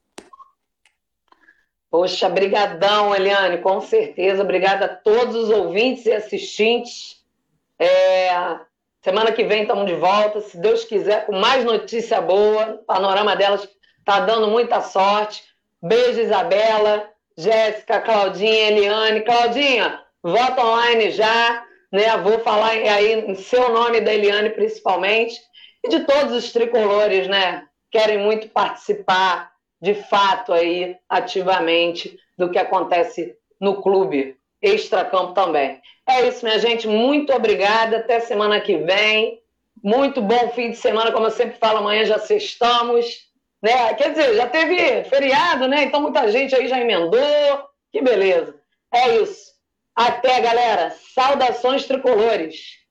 Poxa, brigadão, Eliane, com certeza. Obrigada a todos os ouvintes e assistentes. É, Semana que vem estamos de volta, se Deus quiser, com mais notícia boa. O panorama delas está dando muita sorte. Beijo, Isabela, Jéssica, Claudinha, Eliane. Claudinha, vota online já. Né? Vou falar aí em seu nome da Eliane, principalmente. E de todos os tricolores, né? Querem muito participar, de fato, aí, ativamente, do que acontece no clube, extra-campo também. É isso, minha gente. Muito obrigada. Até semana que vem. Muito bom fim de semana, como eu sempre falo, amanhã já sextamos. Né? Quer dizer, já teve feriado, né? Então muita gente aí já emendou. Que beleza. É isso. Até, galera. Saudações tricolores.